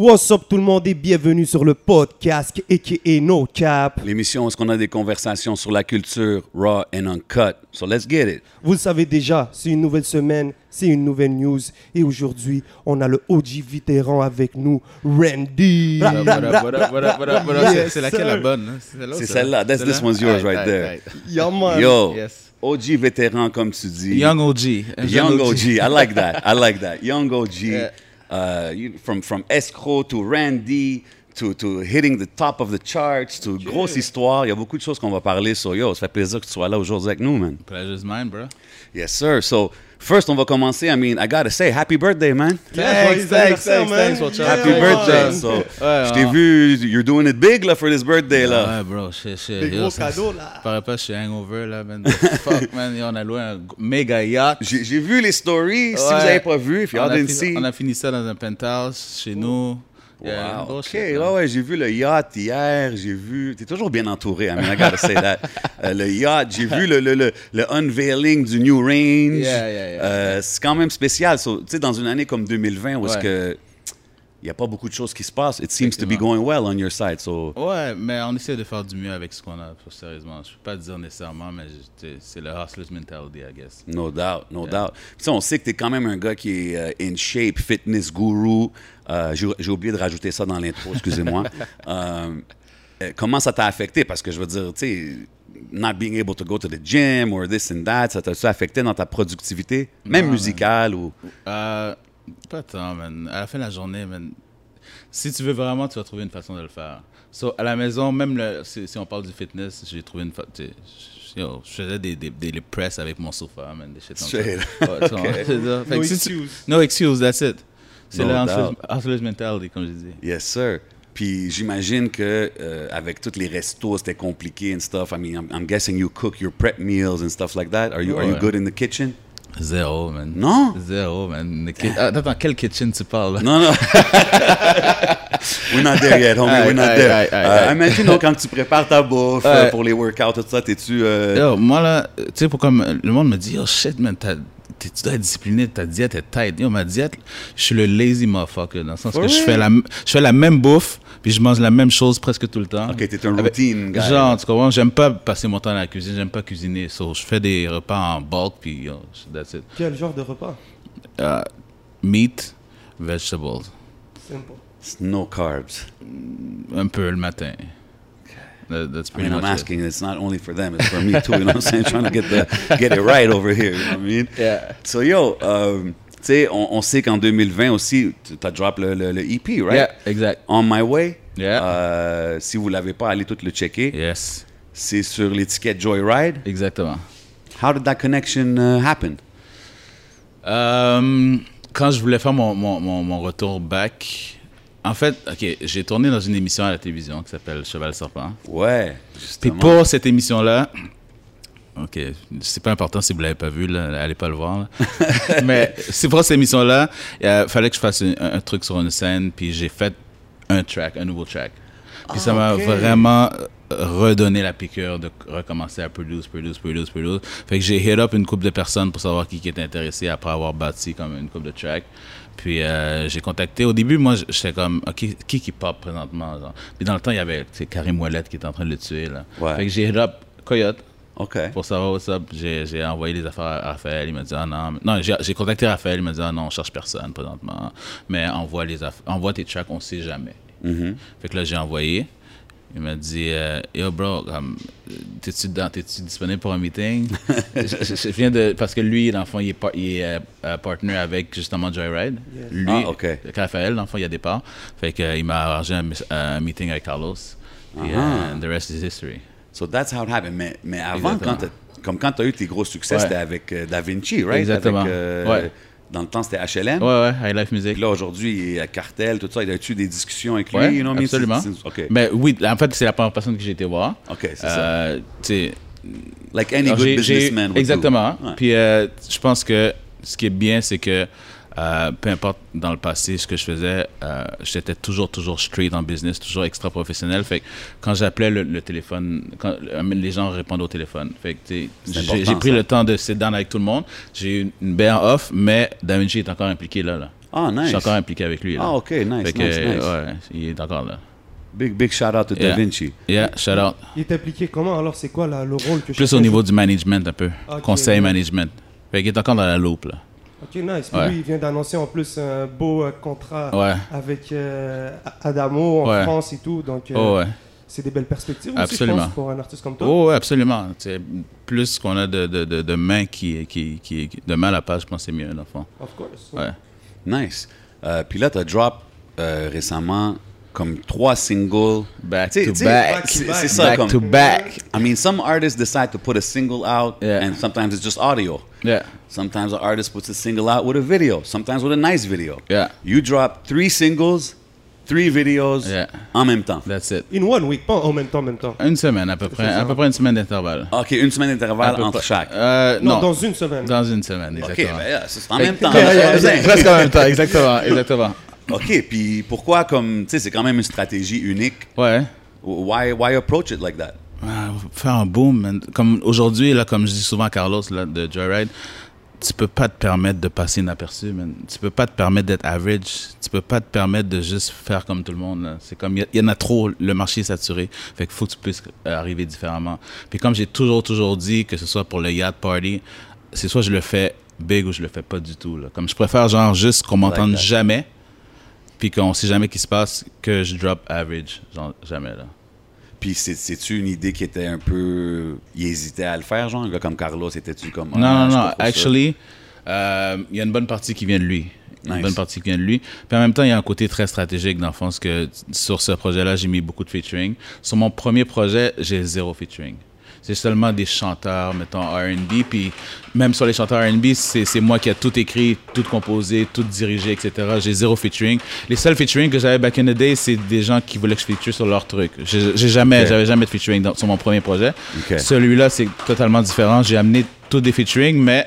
What's up tout le monde et bienvenue sur le podcast aka No Cap. L'émission où on a des conversations sur la culture raw and uncut. So let's get it. Vous le savez déjà, c'est une nouvelle semaine, c'est une nouvelle news et aujourd'hui, on a le OG vétéran avec nous, Randy. C'est laquelle la bonne? hein? C'est celle-là. That's- this Celle-là? one's yours right there. Yeah, man. Yo, Yes. OG vétéran comme tu dis. Young OG. Young OG. I like that. I like that. Young OG. Uh, you- from from escrow to Randy to to hitting the top of the charts to grosse histoire. Il y a beaucoup de choses qu'on va parler. So yo, ça fait plaisir que tu sois là aujourd'hui avec nous, man. Pleasure's mine, bro. Yes, sir. So first, on va commencer. I mean, I gotta say, happy birthday, man. anniversaire, man. for Yeah, Happy birthday. So, Ouais, je t'ai ouais. vu, you're doing it big là for this birthday là. Ouais, bro, shit, shit. Des gros cadeaux, là. Paraît pas, je suis hangover, là, man. Fuck, man. Yo, on a loué un méga yacht. J'ai vu les stories. Si vous n'avez pas vu, if y'all didn't see. on a fini ça dans un penthouse chez nous. Wow. OK, shit, ouais, j'ai vu le yacht hier, j'ai vu... T'es toujours bien entouré, I mean, I gotta say that. Euh, le yacht, j'ai vu le, le, le, le unveiling du New Range. Yeah, yeah, yeah. Euh, c'est quand même spécial. So, tu sais, dans une année comme 2020, où est-ce que... Il n'y a pas beaucoup de choses qui se passent. It seems to be going well on your side, so... Ouais, mais on essaie de faire du mieux avec ce qu'on a, sérieusement. Je peux pas dire nécessairement, mais c'est le hustler's mentality, I guess. No doubt, no doubt. Puis on sait que tu es quand même un gars qui est euh, in shape, fitness guru. Euh, J'ai oublié de rajouter ça dans l'intro, excusez-moi. Euh, euh, comment ça t'a affecté? Parce que je veux dire, tu sais, not being able to go to the gym or this and that, ça t'a-tu affecté dans ta productivité, même Non, musicale ou... Euh, pas tant, man. À la fin de la journée, man, si tu veux vraiment, tu vas trouver une façon de le faire. So, à la maison, même le- si, si on parle du fitness, j'ai trouvé une façon. Je faisais des, des, des, des press avec mon sofa, man, des shit comme ça. No excuse. No excuse, that's it. C'est No le doubt. hustler's- hustler's mentality, comme je dis. Yes, sir. Puis j'imagine que euh, avec tous les restos, c'était compliqué and stuff. I mean, I'm, I'm guessing you cook your prep meals and stuff like that. Are you, are you Ouais. good in the kitchen? Zéro, man. Non? Zéro, man. Ah, Attends, quel kitchen tu parles? là? Non, non. We're not there yet, homie. Aye, We're not aye, there. aye, aye. imagine donc, quand tu prépares ta bouffe Ouais. euh, pour les workouts, tout ça, t'es-tu. euh, Yo, moi là, tu sais, pour comme le monde me dit, oh shit, man, t'as- tu dois être discipliné, ta diète est tight. Yo, ma diète, je suis le lazy motherfucker, dans le sens For que je fais, la, je fais la même bouffe, puis je mange la même chose presque tout le temps. Ok, t'es un Avec- routine guy. Genre, tu comprends, j'aime pas passer mon temps dans la cuisine, j'aime pas cuisiner. So, je fais des repas en bulk, puis yo, that's it. Quel genre de repas? Uh, meat, vegetables. Simple. No carbs. Un peu le matin. That- that's I pretty mean, I'm much it. asking, it's not only for them, it's for me too. You know what I'm saying? Trying to get, the, get it right over here. You know what I mean? Yeah. So, yo, euh, tu sais, on, on sait qu'en 2020 aussi, tu as drop le, le, le EP, right? Yeah, exact. On My Way. Yeah. Euh, si vous l'avez pas, allez tout le checker. Yes, C'est sur l'étiquette Joyride. exactement. How did that connection uh, happen? Euh, quand je voulais faire mon, mon, mon, mon retour back, en fait, ok, j'ai tourné dans une émission à la télévision qui s'appelle Cheval Serpent. Ouais, Puis pour cette émission-là, ok, c'est pas important si vous l'avez pas vu, là, allez pas le voir. là. Mais c'est pour cette émission-là, il fallait que je fasse un, un truc sur une scène, puis j'ai fait un track, un nouveau track. Puis ça m'a ok. vraiment redonné la piqûre de recommencer à produce, produce, produce, produce. Fait que j'ai hit up une couple de personnes pour savoir qui, qui était intéressé après avoir bâti comme une couple de tracks. Puis euh, j'ai contacté. Au début, moi, j'étais comme, OK, qui qui pop présentement? Genre? Puis dans le temps, il y avait Karim Ouellette qui était en train de le tuer. Là. Ouais. Fait que j'ai hit up Coyote OK. pour savoir what's up. J'ai envoyé les affaires à Raphaël. Il m'a dit, ah non. mais- Non, j'ai contacté Raphaël. Il m'a dit, ah non, on cherche personne présentement. Mais envoie, les envoie tes tracks, on sait jamais. Mhm. Fait que là, j'ai envoyé. Il m'a dit, euh, yo, bro, t'es-tu disponible pour un meeting? je, je- je viens de. Parce que lui, dans le fond, il est, par- il est euh, euh, partner avec justement Joyride. Yes. Lui, Ah, ok. Raphaël, dans le fond, il y a des parts. Fait que, euh, il m'a arrangé un, meeting avec Carlos. Et Ah. euh, the rest is history. So that's how it happened. Mais, mais avant, Exactement. quand comme quand tu as eu tes gros succès, Ouais. c'était avec Da Vinci, right? Exactement. Avec, euh, Ouais. Dans le temps, c'était HLM. Ouais, ouais, High Life Music. Puis là, aujourd'hui, il est à Cartel, tout ça. Il a eu des discussions avec lui? Ouais, you know absolument. OK. Mais oui, en fait, c'est la première personne que j'ai été voir. OK, c'est ça. Euh, sais, Like any good businessman. Exactement. Ouais. Puis euh, je pense que ce qui est bien, c'est que euh, peu importe dans le passé ce que je faisais, euh, j'étais toujours, toujours straight en business, toujours extra professionnel. Fait que quand j'appelais le, le téléphone, quand euh, les gens répondent au téléphone. Fait que tu sais, C'est j'ai pris ça. le temps de sit down avec tout le monde. J'ai eu une belle off, mais Da Vinci est encore impliqué là. là. Ah, Je nice. suis encore impliqué avec lui. Là. Ah, OK, nice, Fait que, nice, nice. ouais, il est encore là. Big, big shout out to Yeah. Da Vinci. Yeah, shout out. Il est impliqué comment? Alors, c'est quoi là, le rôle que Plus au niveau du management un peu. Conseil management. Fait qu'il est encore dans la loupe là. Ok, nice. Puis Ouais. lui, il vient d'annoncer en plus un beau euh, contrat Ouais. avec euh, Adamo en Ouais. France et tout. Donc, euh, Oh ouais. c'est des belles perspectives aussi, je Absolument. pense, pour un artiste comme toi. Oh ouais, absolument. C'est plus qu'on a de, de, de, de mains qui, qui, qui, qui- de main à la page, je pense que c'est mieux, dans le fond. Of course. Ouais. Nice. Euh, puis là, tu as drop euh, récemment comme trois singles. Back T'sais- to t'sais, back. c'est- back. C'est ça, Back comme. to back. I mean, some artists decide to put a single out, Yeah. and sometimes it's just audio. Yeah. Sometimes an artist puts a single out with a video. Sometimes with a nice video. Yeah. You drop three singles, three videos Yeah. en même temps. That's it. In one week, pas en même temps, en même temps. Une semaine à peu près. ça. À peu près une semaine d'intervalle. Ok, une semaine À d'intervalle peu entre près. chaque. Euh, Non, non, dans une semaine. dans une semaine, Ok, exactement. ben, yeah, c'est en même temps. Yeah, yeah, That's what I'm yeah, saying. Presque en même temps, exactement, exactement. Ok, puis pourquoi, comme, tu sais, c'est quand même une stratégie unique. Ouais. Why, why approach it like that? Ah, faire un boom, man. Comme aujourd'hui, là, comme je dis souvent à Carlos là, de Joyride, tu peux pas te permettre de passer inaperçu, man. Tu peux pas te permettre d'être average. Tu peux pas te permettre de juste faire comme tout le monde. C'est comme, il y, y en a trop, le marché est saturé. Fait qu'il faut que tu puisses euh, arriver différemment. Puis comme j'ai toujours, toujours dit, que ce soit pour le yacht party, c'est soit je le fais big ou je le fais pas du tout. Là. Comme je préfère, genre, juste qu'on m'entende jamais, puis qu'on sait jamais qui se passe, que je drop average. Genre, jamais, là. Puis c'est- c'est-tu une idée qui était un peu. Il hésitait à le faire, genre? Comme Carlos, était-tu comme. Non, ah, non, non. Actually, euh, il y a une bonne partie qui vient de lui. Nice. Une bonne partie qui vient de lui. Puis en même temps, il y a un côté très stratégique dans le que sur ce projet-là, j'ai mis beaucoup de featuring. Sur mon premier projet, j'ai zéro featuring. C'est seulement des chanteurs, mettons, R&B. Puis même sur les chanteurs R&B, c'est moi qui a tout écrit, tout composé, tout dirigé, etc. J'ai zéro featuring. Les seuls featuring que j'avais back in the day, c'est des gens qui voulaient que je feature sur leur truc. J'ai jamais, j'avais jamais de featuring dans- sur mon premier projet. Celui-là, c'est totalement différent. J'ai amené tous des featuring, mais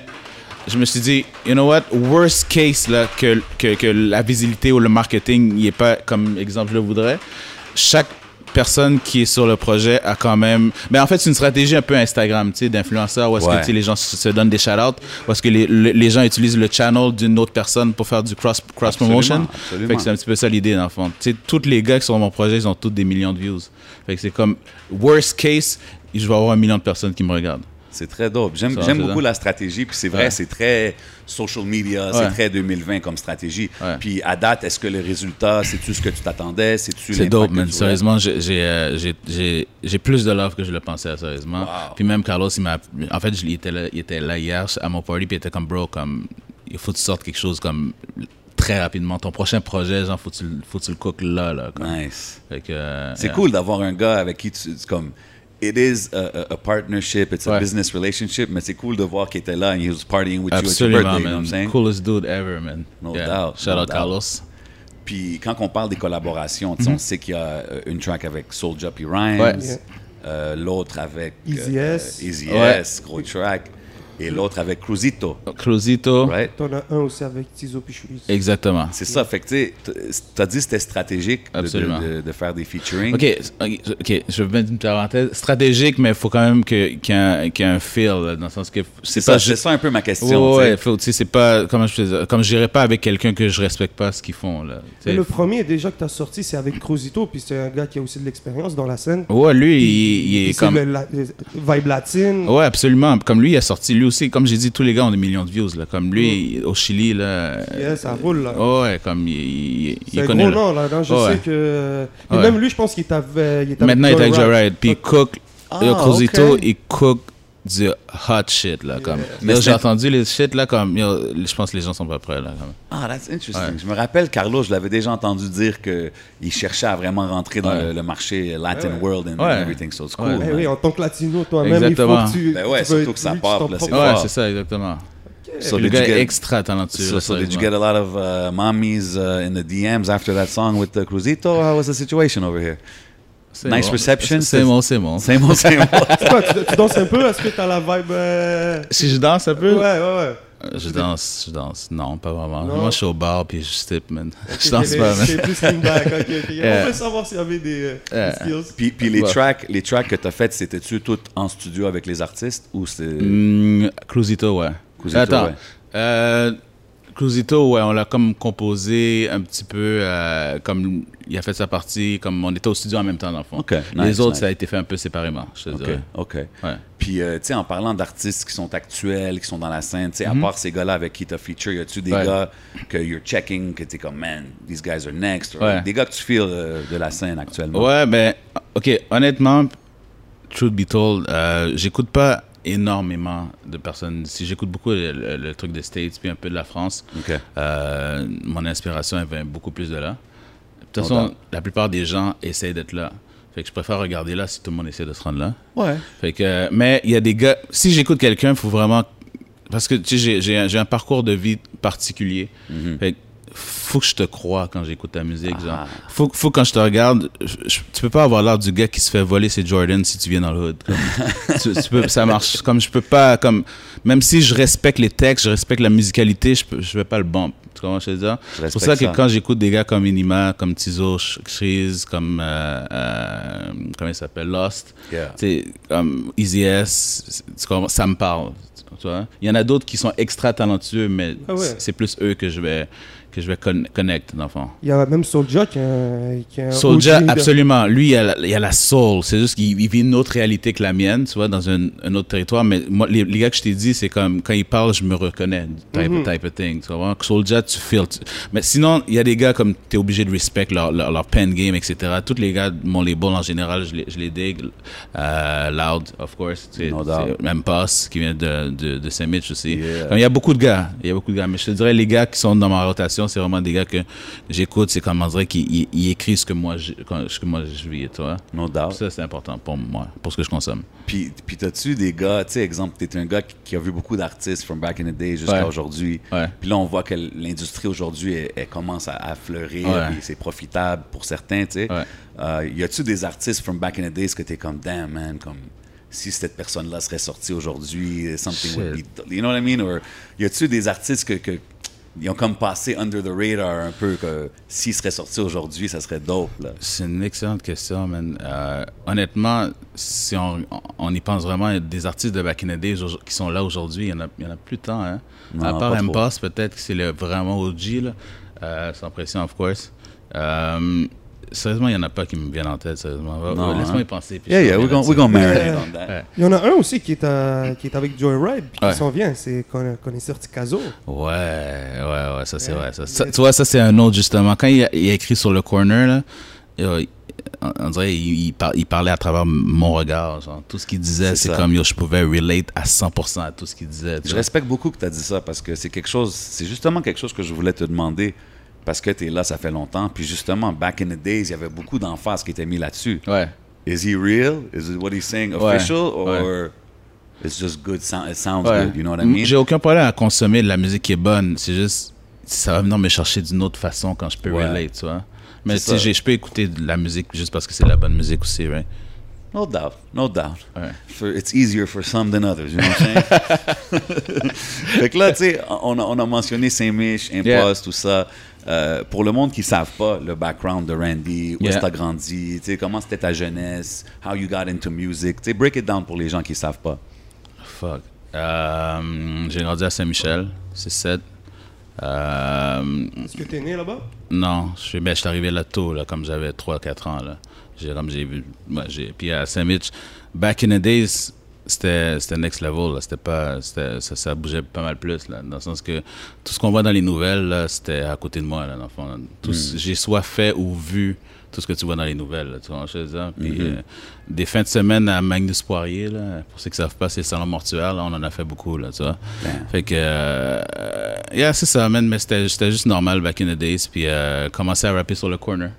je me suis dit, you know what, worst case, là, que, que, que la visibilité ou le marketing n'y est pas comme exemple je le voudrais. Chaque personne qui est sur le projet a quand même... Mais en fait, c'est une stratégie un peu Instagram, tu sais, d'influenceur, où est-ce Ouais. que tu sais, les gens se, se donnent des shout-outs, où est-ce que les, les les gens utilisent le channel d'une autre personne pour faire du cross- cross-promotion. Absolument, absolument. fait que c'est un petit peu ça l'idée, dans le fond. Tu sais, tous les gars qui sont dans mon projet, ils ont tous des millions de views. Fait que c'est comme, worst case, je vais avoir un million de personnes qui me regardent. C'est très dope. J'aime j'aime c'est beaucoup la stratégie. Puis c'est vrai, Ouais. c'est très social media, c'est Ouais. très 2020 comme stratégie. Ouais. Puis à date, est-ce que le résultat, c'est-tu ce que tu t'attendais? C'est-tu C'est dope, man. tu? Sérieusement, j'ai- euh, j'ai- j'ai j'ai plus de love que je le pensais, sérieusement. Wow. Puis même Carlos, il m'a. En fait, je- il était, là, il était là hier à mon party, puis il était comme, bro, comme, il faut que tu sortes quelque chose comme très rapidement. Ton prochain projet, genre, faut que tu, le- faut que tu le cookes là, là. comme. Nice. Fait que, euh, C'est yeah. cool d'avoir un gars avec qui tu. c'est comme. It is a, a- a partnership, it's a Ouais. business relationship, mais c'est cool de voir qu'il était là and he was partying with you at your Absolument, birthday, you know what I'm man. saying? Coolest dude ever, man. No Yeah. doubt, Shout no out doubt. Carlos. Puis quand on parle des collaborations, on sait qu'il y a euh, une track avec Soulja P. Rhymes, Ouais. Yeah. euh, l'autre avec Easy euh, S. Easy Ouais. S, gros track, et l'autre avec Cruzito, Cruzito. right? T'en as un aussi avec Tizo Pichouli. Exactement. C'est ça, fait que tu t'as dit que c'était stratégique de, Absolument. de- de- de faire des featuring. OK, ok, je vais mettre une parenthèse. Stratégique, mais il faut quand même qu'il y, ait un- qu'il y ait un feel, là, dans le sens que C'est pas ça, c'est ça un peu ma question. Ouais, tu sais. ouais, tu c'est pas comme je faisais- comme j'irais pas avec quelqu'un que je respecte pas ce qu'ils font là. tu Mais le premier déjà que t'as sorti, c'est avec Cruzito, puis c'est un gars qui a aussi de l'expérience dans la scène. Ouais, lui, il, il est comme le- la- le vibe latine. Ouais, absolument. Comme lui, il a sorti lui aussi. Comme j'ai dit, tous les gars ont des millions de views là. Comme lui, il- au Chili là. Yeah, ça roule là. Ouais, comme il, il, il c'est connaît. gros là. nom là. non, je Ouais. sais que. Et Ouais. même lui, je pense qu'il t'avait. Maintenant, il est avec Joyride. Puis il cook. Ah, le Cruzito, ok. il cook du hot shit là. Comme. C'est- j'ai entendu les shit là. Comme. yo, je pense que les gens sont pas prêts là. comme. Ah, that's interesting. Ouais. Je me rappelle, Carlos, je l'avais déjà entendu dire qu'il cherchait à vraiment rentrer dans Ouais. le, le marché Latin Ouais. world and Ouais. everything, so it's cool. Eh oui, en tant que latino, toi-même, il faut que tu. Ben ouais, tu surtout veux que ça ton là, c'est Ouais, c'est ça, exactement. So le did gars get- extra talentueux. So, so did you get a lot of uh, mommies uh, in the DMs after that song with uh, Cruzito? How was the situation over here? C'est Nice bon. reception, C'est c'est- bon, c'est bon. Same old, same old. C'est quoi, tu, tu danses un peu? Est-ce que t'as la vibe. euh, Si je danse un Ouais, peu, ouais, ouais. Euh, Je danse, je danse. Non, pas vraiment. Non? Moi, je suis au bar puis je stip, man. je danse c'est- pas, man. C'est plus back, ok, ok. Yeah. On veut savoir s'il y avait des, euh, des Yeah. skills. Puis, puis les, Ouais. tracks, les tracks que tu as faites, c'était-tu tout en studio avec les artistes ou c'est. Mm, Cruzito, ouais. Cruzito, Attends. ouais. Euh, Cruzito, ouais, on l'a comme composé un petit peu euh, comme il a fait sa partie, comme on était au studio en même temps, dans le fond. Les autres, nice. ça a été fait un peu séparément, je te OK, dirais. OK. Ouais. Puis, euh, tu sais, en parlant d'artistes qui sont actuels, qui sont dans la scène, tu sais, à part ces gars-là avec qui tu as feature, y a-tu des Mhm. Ouais. gars que you're checking, que tu es comme, man, these guys are next? Or Ouais. Des gars que tu feels euh, de la scène actuellement? Ouais, ben, ok, honnêtement, truth be told, j'écoute pas énormément de personnes. Si j'écoute beaucoup le, le- le truc des States puis un peu de la France, euh, mon inspiration elle vient beaucoup plus de là. De toute façon, doubt. la plupart des gens essayent d'être là. Fait que je préfère regarder là si tout le monde essaie de se rendre là. Ouais. Fait que, mais il y a des gars. Si j'écoute quelqu'un, il faut vraiment. Parce que tu sais, j'ai- un- parcours de vie particulier. Fait que faut que je te croie quand j'écoute ta musique. Ah. Genre. Faut, faut quand je te regarde, je- je- tu peux pas avoir l'air du gars qui se fait voler ses Jordan si tu viens dans le hood. Comme, tu, tu peux, ça marche. Comme je peux pas, comme même si je respecte les textes, je respecte la musicalité, je, peux, je vais pas le bump. Tu comprends ce que je veux dire? C'est pour ça que ça. quand j'écoute des gars comme Inima, comme Tizo, Shreeze, comme euh, euh, comment il s'appelle, Lost, Yeah. comme Easy S, ça me parle. Tu vois? Il y en a d'autres qui sont extra talentueux, mais Ah ouais. c'est plus eux que je vais que je vais con connect dans le fond. Il y a même Soulja qui. Qui a Soulja, absolument. Lui, il a, la, il a la soul. C'est juste qu'il il vit une autre réalité que la mienne, tu vois, dans un, un autre territoire. Mais moi, les, les gars que je t'ai dit, c'est comme quand ils parlent, je me reconnais, type, Mhm. type of thing. Tu vois, Soulja, tu feels. tu- Mais sinon, il y a des gars comme tu es obligé de respect leur, leur, leur pen game, etc. Tous les gars de mon label en général, je les, je les digue. Euh, Loud, of course. tu sais, No doubt. Même Pass, qui vient de, de, de Saint-Mitch aussi. Yeah. Comme Il y a beaucoup de gars. Il y a beaucoup de gars. Mais je te dirais, les gars qui sont dans ma rotation, c'est vraiment des gars que j'écoute. C'est comme on dirait qu'ils ils- ils écrivent ce que moi, je, ce que moi je vis, tu vois. No doubt. Ça, c'est important pour moi, pour ce que je consomme. Puis, puis t'as-tu des gars, tu sais, exemple, t'es un gars qui, qui a vu beaucoup d'artistes from back in the day jusqu'à Ouais. aujourd'hui. Ouais. Puis là, on voit que l'industrie aujourd'hui, elle, elle commence à, à fleurir, Ouais. c'est profitable pour certains, tu sais. Euh, y a-tu des artistes from back in the days que t'es comme, damn, man, comme si cette personne-là serait sortie aujourd'hui, something would be. You know what I mean? Or y a-tu des artistes que. que ils ont comme passé under the radar un peu, que s'ils seraient sortis aujourd'hui, ça serait dope. C'est une excellente question, man. Euh, honnêtement, si on, on y pense vraiment, des artistes de Back in the Days au- qui sont là aujourd'hui, il y en a, il y en a plus tant, hein. Non, à part. M-Pass, peut-être que c'est le vraiment OG, là. Euh, sans pression, of course. Euh, sérieusement, il n'y en a pas qui me viennent en tête, sérieusement. Non, Laisse-moi hein? y penser. puis Yeah, yeah, we're gonna, we're gonna marinate on that. Ouais. Il y en a un aussi qui est, à- qui est avec Joyride, puis Ouais. qui s'en vient. C'est qu'on qu'on est sorti Caso. Ouais, ouais, ouais, ça c'est Ouais. vrai. Ça. Ça- tu vois, ça c'est un autre justement. Quand il a, il a écrit sur le corner, là, yo, il- on, dirait il, il, par- il parlait à travers mon regard. Genre, tout ce qu'il disait, C'est comme yo, je pouvais relate à 100% à tout ce qu'il disait. Je vois. respecte beaucoup que tu as dit ça parce que c'est quelque chose, c'est justement quelque chose que je voulais te demander parce que tu es là, ça fait longtemps. Puis justement, back in the days, il y avait beaucoup d'emphase qui était mis là-dessus. Ouais. Is he real? Is it what he's saying Ouais, official? Or ouais. it's just good, sound, it sounds ouais. good, you know what I mean? J'ai aucun problème à consommer de la musique qui est bonne. C'est juste, ça va venir me chercher d'une autre façon quand je peux Ouais. relate, tu vois. Mais j'ai- je peux écouter de la musique juste parce que c'est de la bonne musique aussi, right? No doubt, no doubt. Ouais. For- it's easier for some than others, you know what I'm saying? fait que là, tu sais, on a, on a mentionné Saint-Mich, Impost, Yeah. tout ça. Euh, pour le monde qui ne savent pas le background de Randy, où est-ce Yeah. que tu as grandi, tu sais, comment c'était ta jeunesse, how you got into music, tu sais, break it down pour les gens qui ne savent pas. Fuck. Euh, j'ai grandi à Saint-Michel, c'est 7. Euh, Est-ce que t'es né là-bas? Non, je suis, ben, je suis arrivé là tôt, là, comme j'avais 3-4 ans. Là. J'ai, comme j'ai vu. j'ai, puis à Saint-Mitch, back in the days, c'était, next level. C'était pas, ça, ça bougeait pas mal plus. Là, dans le sens que tout ce qu'on voit dans les nouvelles, c'était à côté de moi. Là, ce- J'ai soit fait ou vu tout ce que tu vois dans les nouvelles. Là, tu vois je veux dire? Puis, euh, des fins de semaine à Magnus Poirier, là, pour ceux qui savent pas, c'est le salon mortuaire. Là, on en a fait beaucoup. Là, tu vois? Fait que, euh, yeah, c'est ça, man, mais c'était, c'était juste normal back in the days. Puis, euh, commencer à rapper sur le corner.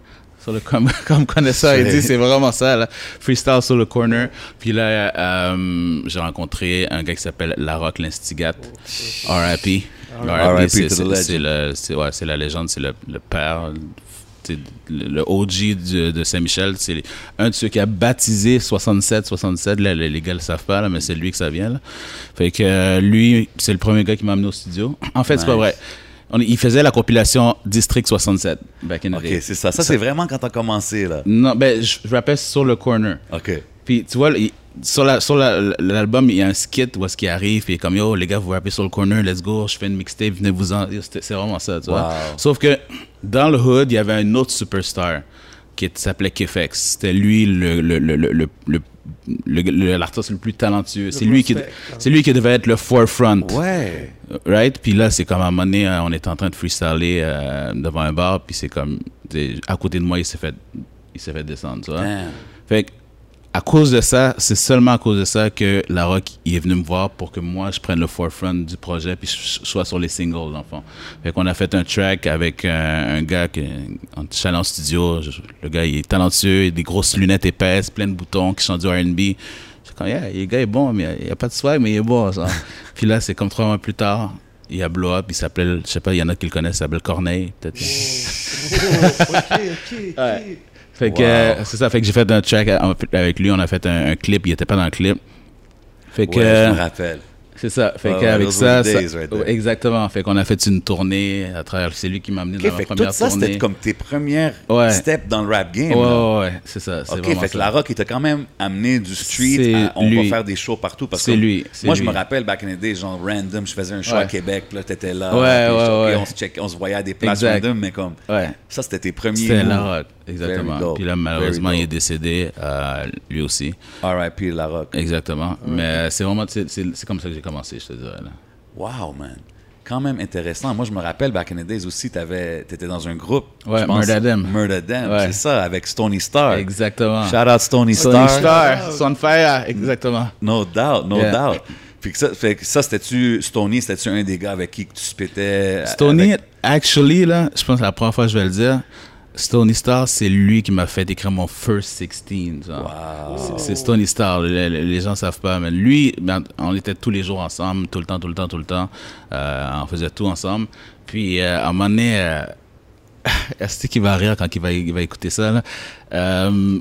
Sur le, comme, comme connaisseur, il dit, c'est vraiment ça, là. Freestyle sur le corner. Puis là, euh, j'ai rencontré un gars qui s'appelle Larocque l'Instigate. R.I.P. R.I.P. c'est, le, ouais, c'est la légende, c'est le, le père. Le OG de, de Saint-Michel, c'est un de ceux qui a baptisé 67, 67. Là, les gars le savent pas, là, mais c'est lui que ça vient. Là. Fait que euh, lui, c'est le premier gars qui m'a amené au studio. En fait, c'est pas Nice. vrai. On- il faisait la compilation District 67 back in the OK, c'est ça. Ça, c'est vraiment quand tu as commencé, là. Non, ben, je, je rappelle sur le corner. OK. Puis, tu vois, il- sur la- sur la- l'album, il y a un skit où est-ce qu'il arrive, et comme yo, les gars, vous rappez sur le corner, let's go, je fais une mixtape, venez vous en. C'est vraiment ça, tu vois. Sauf que dans le hood, il y avait un autre superstar qui s'appelait Kefex. C'était lui le, le, le, le, le, le- le- le- l'artiste le plus talentueux. C'est lui, qui, hein. c'est lui qui devait être le forefront. Ouais. Right? Puis là, c'est comme à un moment donné, euh, on était en train de freestyler euh, devant un bar, puis c'est comme, à côté de moi, il s'est fait, il s'est fait descendre, tu vois. Damn. Fait que, à cause de ça, c'est seulement à cause de ça que La Rock il est venu me voir pour que moi je prenne le forefront du projet puis je sois sur les singles fond. Fait qu'on a fait un track avec un, un gars qui en challant en studio. Je- Le gars il est talentueux, il a des grosses lunettes épaisses, plein de boutons, qui chante du R&B. C'est comme yeah, le gars est bon, mais il n'y a pas de swag, mais il est bon. Ça. puis là, c'est comme trois mois plus tard. Il y a Blow Up, il s'appelle, je sais pas, il y en a qui le connaissent, il s'appelle Corneille, peut-être. Oh, ok, ok, ok. Ouais. Fait que Wow. euh, c'est ça, fait que j'ai fait un track à- avec lui, on a fait un, un clip, il était pas dans le clip. Fait que Ouais, euh, je me rappelle. C'est ça, fait Ouais, those ça, ça- days right exactement, fait qu'on a fait une tournée à travers c'est lui qui m'a amené Ok, dans ma fait tout première ça, tournée. c'était comme tes premières Ouais. steps dans le rap game. Ouais, là. ouais, ouais, c'est ça, c'est Ok, fait que ça. La Rock, il t'a quand même amené du street à on lui. va faire des shows partout. parce C'est que lui, Moi, je me rappelle, back in the day, genre random, je faisais un show à. Québec, puis là, t'étais là. Ouais, ouais, ouais. On, se check- on se voyait à des places Exact. random, mais comme Ouais. ça, c'était tes premiers. C'était. La Rock, exactement. Puis là, malheureusement, il est décédé, euh, lui aussi. R.I.P. La Rock. Exactement. Mais c'est vraiment, c'est comme ça que j'ai commencé, je te dirais. Là. Wow, man. Quand même intéressant. Moi, je me rappelle, back in the days aussi, t'avais- t'étais dans un groupe. Ouais, Murder Them. Murder Them, Ouais. c'est ça, avec Stony Star. Exactement. Shout out Stony, Star. Star, Sunfire, exactement. No doubt, no Yeah. doubt. Puis que ça, fait que ça c'était-tu, Stony, c'était-tu un des gars avec qui tu spétais? Stony, avec- actually, là, je pense que la première fois que je vais le dire, Stony Star, c'est lui qui m'a fait écrire mon first 16. genre. C'est- Stony Star, les, les- gens savent pas, mais lui, ben, on était tous les jours ensemble, tout le temps, tout le temps, tout le temps. Euh, on faisait tout ensemble. Puis, euh, à un moment donné, euh, est-ce qu'il va rire quand il va, il va écouter ça, là? Euh,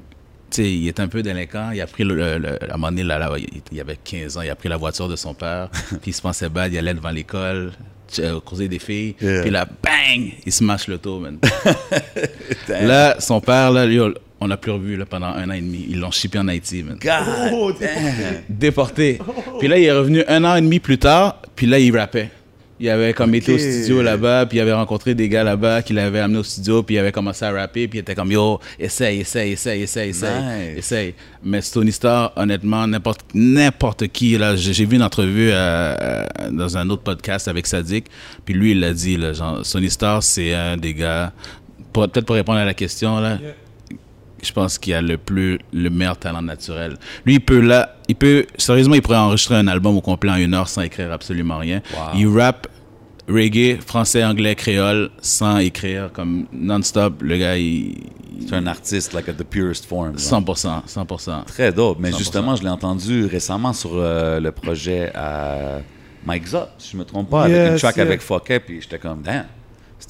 il est un peu délinquant. Il a pris, le, le- le- à un moment donné, là, là, il, il avait 15 ans, il a pris la voiture de son père, puis il se pensait bad, il allait devant l'école, causer des filles, Yeah. puis là, bang, il smash l'auto, man. là, son père, là, lui, on l'a plus revu là, pendant un an et demi. Ils l'ont shippé en Haïti, man. God Oh. Déporté. Puis là, il est revenu un an et demi plus tard, puis là, il rappait. Il avait comme été au studio là-bas, puis il avait rencontré des gars là-bas qui l'avaient amené au studio, puis il avait commencé à rapper, puis il était comme yo, essaye, essaye, essaye, essaye, essaye, Nice. essaye. Mais Stony Star, honnêtement, n'importe n'importe qui, là, j'ai vu une entrevue euh, euh, dans un autre podcast avec Sadik, puis lui, il l'a dit, là, genre, Stony Star, c'est un des gars, peut-être pour répondre à la question, là, Yeah. Je pense qu'il a le plus le meilleur talent naturel. Lui, il peut là, il peut sérieusement, il pourrait enregistrer un album au complet en une heure sans écrire absolument rien. Wow. Il rappe reggae, français, anglais, créole sans écrire comme non-stop. Le gars, il C'est un artiste, like at the purest form. genre. 100%, 100%. Très dope. Mais 100%. justement, je l'ai entendu récemment sur euh, le projet à Mike Zop, si je me trompe pas, avec Yes, une track avec Fouquet, puis j'étais comme, damn,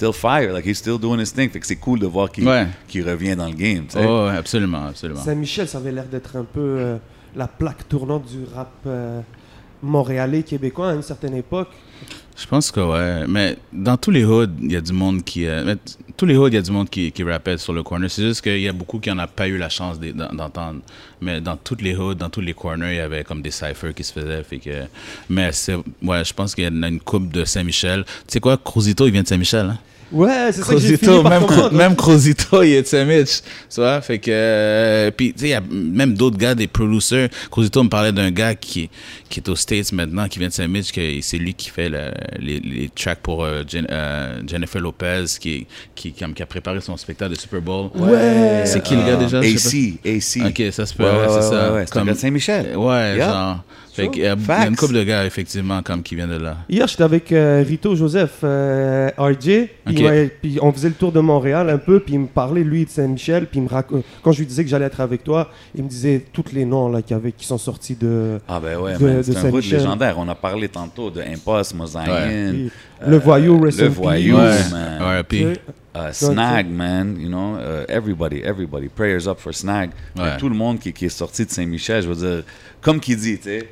still fire, like he's still doing his thing. Fait que c'est cool de voir qu'il Ouais. revient dans le game, tu sais. Oh, absolument, absolument. Saint-Michel, ça avait l'air d'être un peu euh, la plaque tournante du rap euh, montréalais, québécois à une certaine époque. Je pense que ouais, mais dans tous les hoods, il y a du monde qui, euh, tous les hoods, il y a du monde qui, qui rappelle sur le corner. C'est juste qu'il y a beaucoup qui n'en a pas eu la chance d'e- d'en- d'entendre. Mais dans toutes les hoods, dans tous les corners, il y avait comme des cyphers qui se faisaient. Fait que, mais c'est, ouais, je pense qu'il y a une coupe de Saint-Michel. Tu sais quoi, Cruzito, il vient de Saint-Michel, hein? Ouais, c'est ça que j'ai Cruzito, fini par même, comprendre. même Cruzito, il est de Saint-Mitch. Tu vois, fait que, euh, puis, tu sais, il y a même d'autres gars, des producers. Cruzito me parlait d'un gars qui, qui est aux States maintenant, qui vient de Saint-Mitch, que c'est lui qui fait le- les, les tracks pour euh, Jen- euh, Jennifer Lopez, qui, qui, qui, a- qui a préparé son spectacle de Super Bowl. Ouais. C'est qui le gars déjà? Je sais AC, AC. Ok, ça se peut, Ouais, ouais, ouais, c'est ouais, ça. ouais, ouais. C'est un gars de Saint-Michel. Ouais, Yeah. genre. Fait y a- il y a une couple de gars, effectivement, comme qui viennent de là. Hier, j'étais avec euh, Rito Joseph, euh, RJ, puis, on faisait le tour de Montréal un peu, puis il me parlait, lui, de Saint-Michel, puis rac- euh, quand je lui disais que j'allais être avec toi, il me disait tous les noms là, qui, avaient- qui sont sortis de... Ah ben ouais, c'est un légendaire. On a parlé tantôt de Impost, Mosaïen, le voyou, le Peace. voyou, man. ouais, Uh, Snag, man, you know, uh, everybody, everybody, prayers up for Snag. Ouais. Tout le monde qui, qui est sorti de Saint-Michel, je veux dire, comme qu'il dit, tu sais,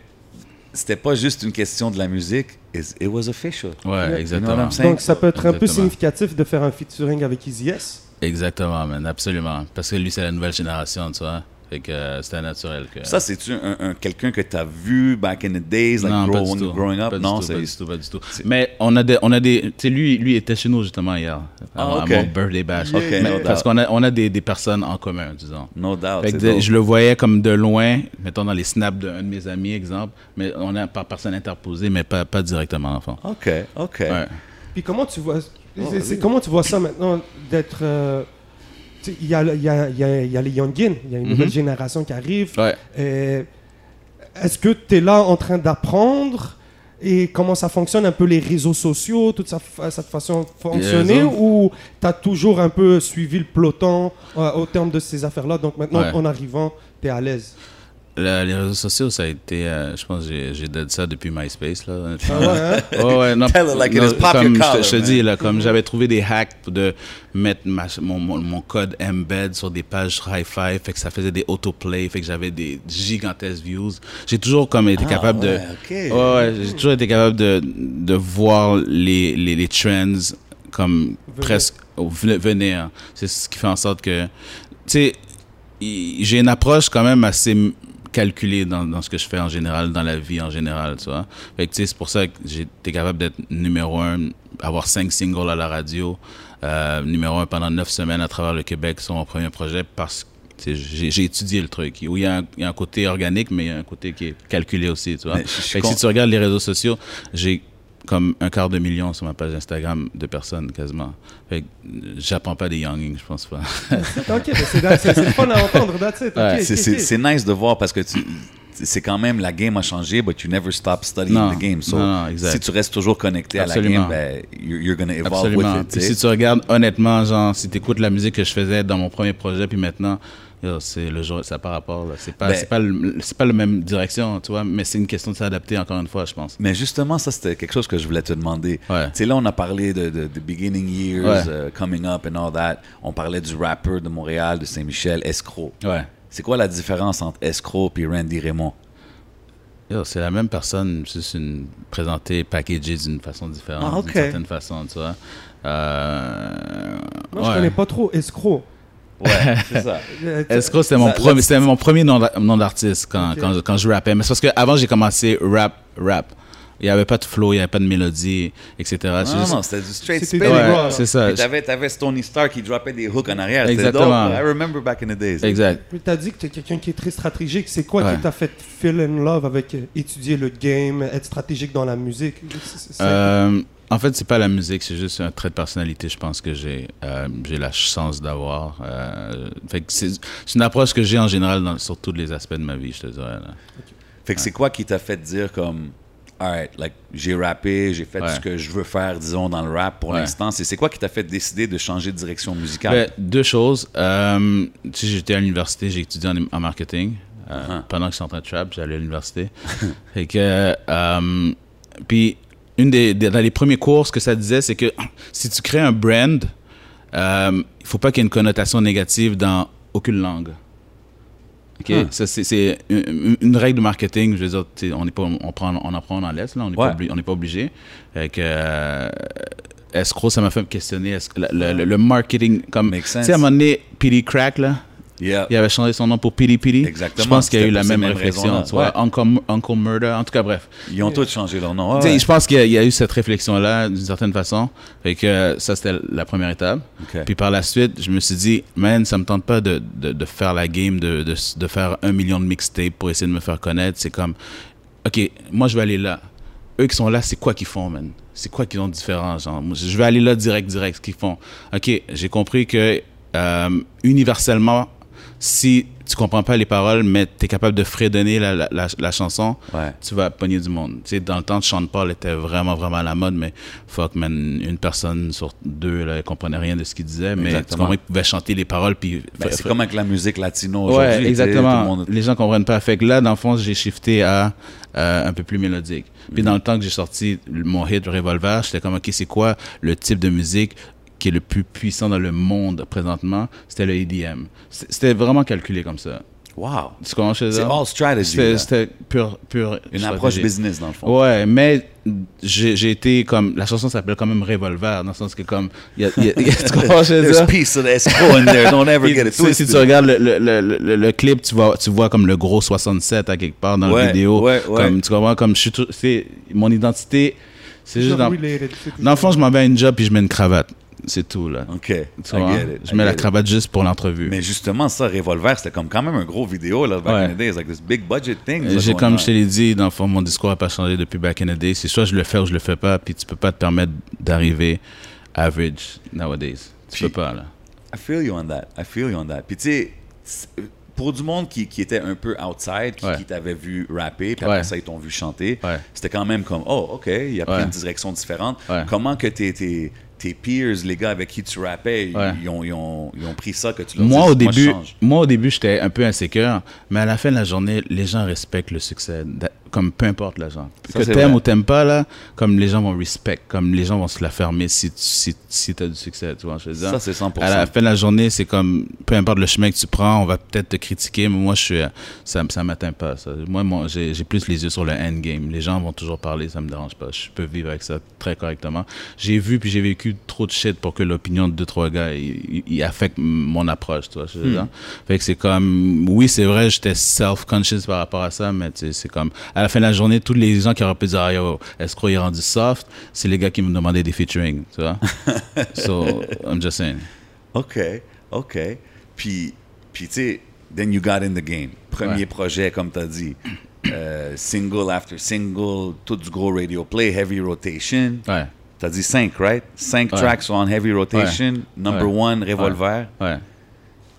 c'était pas juste une question de la musique, it's- it was official. Ouais, Yeah. You know exactement. Donc ça peut être un peu significatif de faire un featuring avec Easy S. Exactement, man, absolument. Parce que lui, c'est la nouvelle génération, tu vois. Fait que euh, c'était naturel que. Ça, c'est-tu un, un- quelqu'un que tu as vu back in the days, like non, grow- pas du when tout. you're growing up? Pas du non, tout, c'est. pas du tout, pas du tout. Mais on a des, on a des, tu sais, lui, lui était chez nous justement hier, Ah, à, ok. à mon birthday bash. Ok, Mais- no parce qu'on a, on a des, des personnes en commun, disons. No doubt. Fait c'est que de- je le voyais comme de loin, mettons dans les snaps d'un de mes amis, exemple, mais on a par personne interposée, mais pas, pas directement, en fond. OK, OK. Ouais. Puis comment tu vois, c'est- comment tu vois ça maintenant d'être. euh, Il y, a, y, a, y, a, il y a les youngins, il y a une nouvelle génération qui arrive. Ouais. Et Est-ce que tu es là en train d'apprendre? Et comment ça fonctionne un peu les réseaux sociaux, toute sa cette façon de fonctionner? Ou tu as toujours un peu suivi le peloton euh, au terme de ces affaires-là? Donc maintenant Ouais. en arrivant tu es à l'aise? Le- les réseaux sociaux, ça a été, euh, je pense, que j'ai- dead ça depuis MySpace, là. Ah ouais, hein? Ouais, non, Tell it like it is. Pop comme je te- collar, je te man. dis, là, comme j'avais trouvé des hacks de mettre ma- mon, mon, mon code embed sur des pages hi-fi, fait que ça faisait des autoplay, fait que j'avais des gigantesques views. J'ai toujours comme été Ah, capable ouais, de... ouais, j'ai toujours été capable de, de voir les, les, les trends comme presque venir. C'est ce qui fait en sorte que, tu sais, j'ai une approche quand même assez calculée dans, dans ce que je fais en général, dans la vie en général, tu vois. Fait que, tu sais, c'est pour ça que été capable d'être numéro un, avoir cinq singles à la radio, euh, numéro un pendant neuf semaines à travers le Québec sur mon premier projet parce que j'ai j'ai étudié le truc. Où il y, a un, il y a un côté organique, mais il y a un côté qui est calculé aussi, tu vois. Je Fait que si tu regardes les réseaux sociaux, j'ai comme un quart de million sur ma page Instagram de personnes quasiment. Fait que j'apprends pas des youngings, je pense pas. ok c'est fun à entendre that's it, ok, Ouais, ok, C'est- nice de voir parce que tu. C'est quand même, la game a changé, but you never stop studying Non, the game. So, non, non, exact. si tu restes toujours connecté Absolument. à la game, ben, you're, you're gonna evolve Absolument. with it. Puis tu sais. si tu regardes honnêtement, genre, si tu écoutes la musique que je faisais dans mon premier projet, puis maintenant, c'est le jour, ça pas rapport. là. C'est pas, Ben- c'est pas, le- c'est pas la même direction, tu vois, mais c'est une question de s'adapter encore une fois, je pense. Mais justement, ça, c'était quelque chose que je voulais te demander. Ouais. Tu sais, là, on a parlé de, de, de beginning years, Ouais. euh, coming up and all that. On parlait du rapper de Montréal, de Saint-Michel, Escroc. Ouais. C'est quoi la différence entre Escroc et Randy Raymond? Yo, c'est la même personne, juste une présentée, packagée d'une façon différente, Ah, ok. d'une certaine façon, tu vois. Euh, moi je ouais. connais pas trop escroc Ouais, c'est ça. Euh, Escroc, c'était mon, premier, là, c'était mon premier nom d'a- nom d'artiste quand, Ok. quand, quand je rappais. Mais c'est parce qu'avant, j'ai commencé rap, rap. Il n'y avait pas de flow, il n'y avait pas de mélodie, etc. Non, juste- non, c'était du straight des Ouais, c'est ça. Puis T'avais, t'avais Stony Star qui droppait des hooks en arrière. Exactement. dope. I remember back in the days. Exact. Mais t'as dit que t'es quelqu'un qui est très stratégique. C'est quoi Ouais. qui t'a fait feel in love avec euh, étudier le game, être stratégique dans la musique? C'est- c'est- Euh, en fait, c'est pas la musique, c'est juste un trait de personnalité, je pense que j'ai euh, j'ai la chance d'avoir. Euh, fait que c'est une approche que j'ai en général dans, sur tous les aspects de ma vie, je te dirais. là. Fait que c'est quoi qui t'a fait dire comme, alright, like, j'ai rappé, j'ai fait Ouais. ce que je veux faire, disons, dans le rap pour Ouais. l'instant. C'est quoi qui t'a fait décider de changer de direction musicale? Ben, deux choses. Euh, tu sais, j'étais à l'université, j'ai étudié en, en marketing. Uh-huh. Pendant que j'étais en train de trap, j'allais à l'université. Fait que, puis, une des, des- dans les premiers cours, ce que ça disait, c'est que si tu crées un brand, euh, il faut pas qu'il y ait une connotation négative dans aucune langue. OK? Huh. Ça, c'est- une, une règle de marketing. Je veux dire, on, n'est pas, on, prend, on en prend, on en laisse. Là, on n'est Ouais. pas, obli- on n'est pas obligé. Fait que, euh, escroc, ça m'a fait me questionner. Est-ce que le, le- le marketing, comme. Tu sense. sais, à un moment donné, Pity Crack, là, Yeah. il avait changé son nom pour Pity Pity. Exactement. Je pense qu'il y a eu la même réflexion. Tu vois. Uncle, Uncle Murder. En tout cas, bref. Ils ont tous changé leur nom. Ouais. Je pense qu'il y, a- il y a eu cette réflexion-là, d'une certaine façon. Fait que ça, c'était la première étape. Puis par la suite, je me suis dit, man, ça me tente pas de, de, de faire la game, de, de, de faire un million de mixtapes pour essayer de me faire connaître. C'est comme, OK, moi, je vais aller là. Eux qui sont là, c'est quoi qu'ils font, man? C'est quoi qu'ils ont de différent? Genre, je vais aller là direct, direct, ce qu'ils font. OK, j'ai compris que euh, universellement, si tu comprends pas les paroles, mais tu es capable de fredonner la, la, la, la chanson, Ouais. tu vas pogner du monde. Tu sais, dans le temps, Sean Paul était vraiment, vraiment à la mode, mais fuck, man, une personne sur deux, là, elle comprenait rien de ce qu'il disait, mais tu Exactement. comprends, il pouvait chanter les paroles, puis... Ben, c'est comme avec la musique latino aujourd'hui. tu exactement. tout le monde- Les gens comprennent pas. Fait que là, dans le fond, j'ai shifté à euh, un peu plus mélodique. Puis dans le temps que j'ai sorti mon hit Revolver, j'étais comme, OK, c'est quoi le type de musique? Qui est le plus puissant dans le monde présentement? C'était le EDM. C'était vraiment calculé comme ça. Wow. Tu comprends ce C'est all strategy. C'était pure, pure Une stratégie. approche business, dans le fond. Ouais, mais j'ai été comme. La chanson s'appelle quand même Revolver, dans le sens que, comme. Y a, y a- y a- tu comprends ce There's piece of escrow in there. Don't ever get it twisted. si tu regardes le, le, le, le- clip, tu vois, tu vois comme le gros 67 à quelque part dans Ouais, la vidéo. ouais, ouais. Comme, tu comprends? Comme je suis mon identité, c'est juste dans. related, Dans le fond, je m'en vais à une job puis je mets une cravate. C'est tout, là. OK. Tu vois? it. Je mets la cravate juste pour l'entrevue. Mais justement, ça, Revolver, c'était comme quand même un gros vidéo, là, back Ouais. in the days. Like this big budget thing. J'ai comme je te l'ai dit, dans le fond, mon discours n'a pas changé depuis back in the day. C'est soit je le fais ou je le fais pas, puis tu peux pas te permettre d'arriver average nowadays. Tu Puis- peux pas, là. I feel you on that. I feel you on that. Puis tu sais, pour du monde qui, qui était un peu outside, qui, Ouais. qui t'avait vu rapper, puis après Ouais. ça, ils t'ont vu chanter, Ouais. c'était quand même comme, oh, OK, il a pris Ouais. une direction différente. Ouais. Comment que tes, tes, peers, les gars avec qui tu rappais, ils- Ouais. ils, ont, ils, ont, ils ont pris ça que tu leur Moi, au début, moi, au début, j'étais un peu insécure, mais à la fin de la journée, les gens respectent le succès, comme peu importe l'argent. Ça, Que t'aimes ou t'aimes pas, là, comme les gens vont respect, comme les gens vont se la fermer si tu si, si as du succès, tu vois, je veux dire? Ça, c'est 100%. À la fin de la journée, c'est comme, peu importe le chemin que tu prends, on va peut-être te critiquer, mais moi, je suis, ça, ça m'atteint pas. Ça. Moi, moi j'ai j'ai plus les yeux sur le endgame. Les gens vont toujours parler, ça me dérange pas. Je peux vivre avec ça très correctement. J'ai vu puis j'ai vécu trop de shit pour que l'opinion de deux, trois gars, il, affecte mon approche, tu vois. je veux dire? Fait que c'est comme, oui, c'est vrai, j'étais self-conscious par rapport à ça, mais c'est comme, à la fin de la journée, tous les gens qui auraient pu dire, ah, yo, escroc, il est rendu soft, c'est les gars qui me demandaient des featuring, tu vois. so, I'm just saying. OK, OK. Puis, puis tu sais, then you got in the game. Premier Ouais. projet, comme tu as dit. Euh, single after single, tout du gros radio play, heavy rotation. Ouais. T'as dit 5, right? 5 Ouais. tracks on heavy rotation. Number Ouais. one, Revolver. Ouais.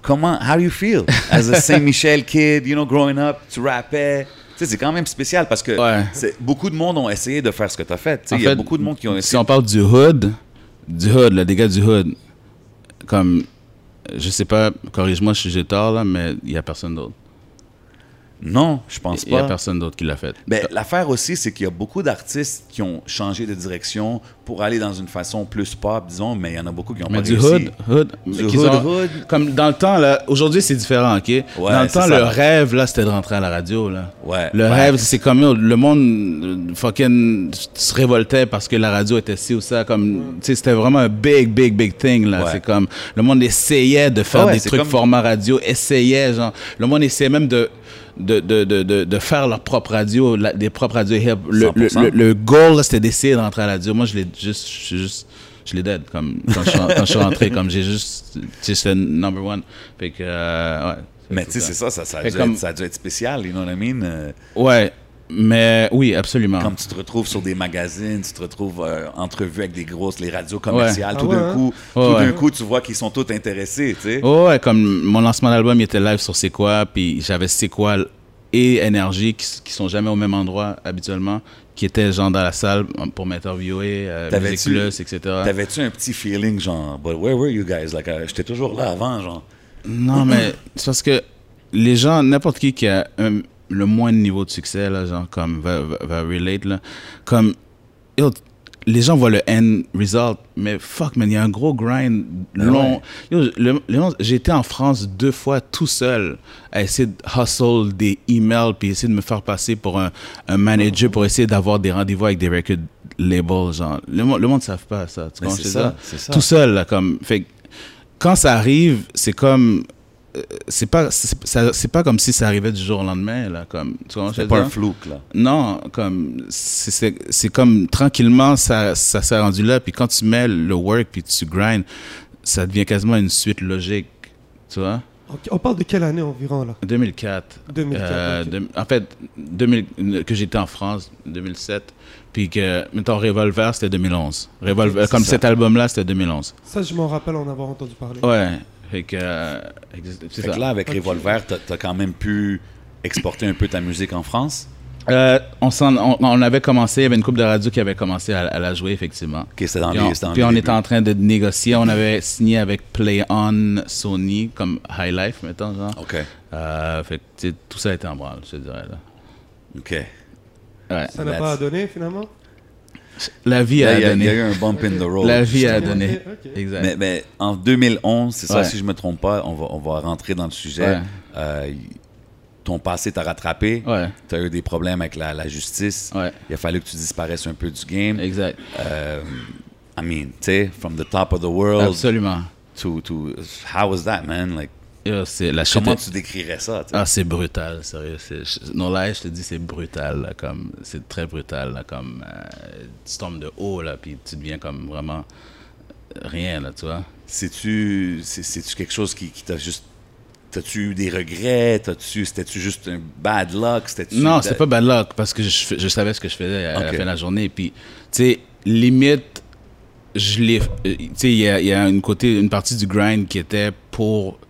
Comment, how do you feel? As a Saint-Michel kid, you know, growing up, tu rappais? C'est quand même spécial parce que Ouais. beaucoup de monde ont essayé de faire ce que tu as fait. Il y a beaucoup de monde qui ont Si essayé. on parle du hood, du hood, là, des gars du hood, comme, je sais pas, corrige-moi si j'ai tort, là, mais il y a personne d'autre. Non, je pense Il y a pas. personne d'autre qui l'a fait. Ben, L'affaire aussi, c'est qu'il y a beaucoup d'artistes qui ont changé de direction pour aller dans une façon plus pop, disons, mais il y en a beaucoup qui n'ont Mais pas du réussi. hood, hood, Du hood, ont- hood. Comme dans le temps, là, aujourd'hui c'est différent, ok? dans le temps, ça. le rêve, là, c'était de rentrer à la radio, là. Ouais, Le ouais. rêve, c'est comme, le monde euh, fucking se révoltait parce que la radio était ci ou ça, comme, tu sais, c'était vraiment un big, big, big thing, là. Ouais. C'est comme, le monde essayait de faire Ah ouais, des trucs comme- format radio, essayait, genre, le monde essayait même de, de, de, de, de, faire leur propre radio, la- des propres radios hip. Le, le, 100%. le, goal, c'était d'essayer de rentrer à la radio. Moi, je l'ai juste, je suis juste, je l'ai dead, comme, quand je, suis- quand je suis rentré, comme j'ai juste, tu sais, j'étais number one. Fait que, euh, ouais. Mais tu sais, c'est ça, ça, ça, a Fait dû comme- être, ça a dû être spécial, you know what I mean? Euh, Ouais, mais oui, absolument. Comme tu te retrouves sur des magazines, tu te retrouves euh, entrevue avec des grosses, les radios commerciales, Ouais. tout Ah ouais, d'un hein? coup, tout ouais. d'un coup, tu vois qu'ils sont tous intéressés, tu sais. Oh, ouais, comme mon lancement d'album, il était live sur C'est quoi, puis j'avais C'est quoi et Énergie qui, qui sont jamais au même endroit habituellement, qui étaient genre dans la salle pour m'interviewer, euh, Plus, etc. T'avais-tu un petit feeling genre, but where were you guys? Like, euh, j'étais toujours là avant, genre. Non, mais c'est parce que les gens, n'importe qui qui a un- le moins de niveau de succès, là, genre, comme, va, va, va relate, là, comme, yo, les gens voient le end result, mais fuck, man, il y a un gros grind long. Le monde- j'ai été en France deux fois tout seul à essayer de hustle des emails puis essayer de me faire passer pour un, un manager pour essayer d'avoir des rendez-vous avec des record labels, genre. Le, monde- le monde ne savent pas ça, tu Mais comprends ça, ça. Tout seul, là, comme, fait quand ça arrive, c'est comme c'est pas c'est ça- c'est pas comme si ça arrivait du jour au lendemain là comme tu comprends ce que je C'était veux pas dire? un flouk, là. non comme c'est- c'est c'est comme tranquillement ça ça s'est rendu là puis quand tu mets le work puis tu grind ça devient quasiment une suite logique tu vois? On parle de quelle année environ là? 2004 2004. euh, ok. de- en fait 2000 que j'étais en France 2007 puis que mettons Revolver c'était 2011 Revolver c'est comme ça. cet album là c'était 2011 Ça, je m'en rappelle en avoir entendu parler. ouais fait que euh, Fait ça que là, avec. Revolver, t'as as quand même pu exporter un peu ta musique en France? Euh, on, s'en- on, on avait commencé, il y avait une couple de radio qui avait commencé à, à la jouer, effectivement. Ok, c'était dans Puis les- on, dans puis les on était en train de négocier. On avait signé avec Play On Sony, comme High Life, mettons, genre. OK. Euh, fait que, tu sais, tout ça a été en branle, je te dirais. Là. OK. Ouais. Ça n'a pas donné finalement? La vie a, donné. il y a eu un bump in the road. La vie a donné. Exact. Mais, mais en 2011, c'est ça, si je me trompe pas, on va, on va rentrer dans le sujet. Ouais. Euh, ton passé t'a rattrapé. Ouais. Tu as eu des problèmes avec la, la justice. Ouais. Il a fallu que tu disparaisses un peu du game. Exact. Euh, I mean, tu sais, from the top of the world Absolument. to, to. How was that, man? Like, c'est la shit comment tu décrirais ça? Ah, c'est brutal, sérieux. Non, là, je te dis, c'est brutal, là, comme, c'est très brutal, là, comme, euh, tu tombes de haut, là, puis tu deviens comme vraiment rien, là, tu vois. C'est-tu c'est- c'est-tu quelque chose qui, qui t'a juste. T'as-tu eu des regrets? T'as-tu, c'était-tu juste un bad luck? Non, c'était pas bad luck, parce que je, savais ce que je faisais à la fin de la journée, puis, tu sais, limite, je l'ai, euh, tu sais, il y a, y a une côté, une partie du grind qui était pour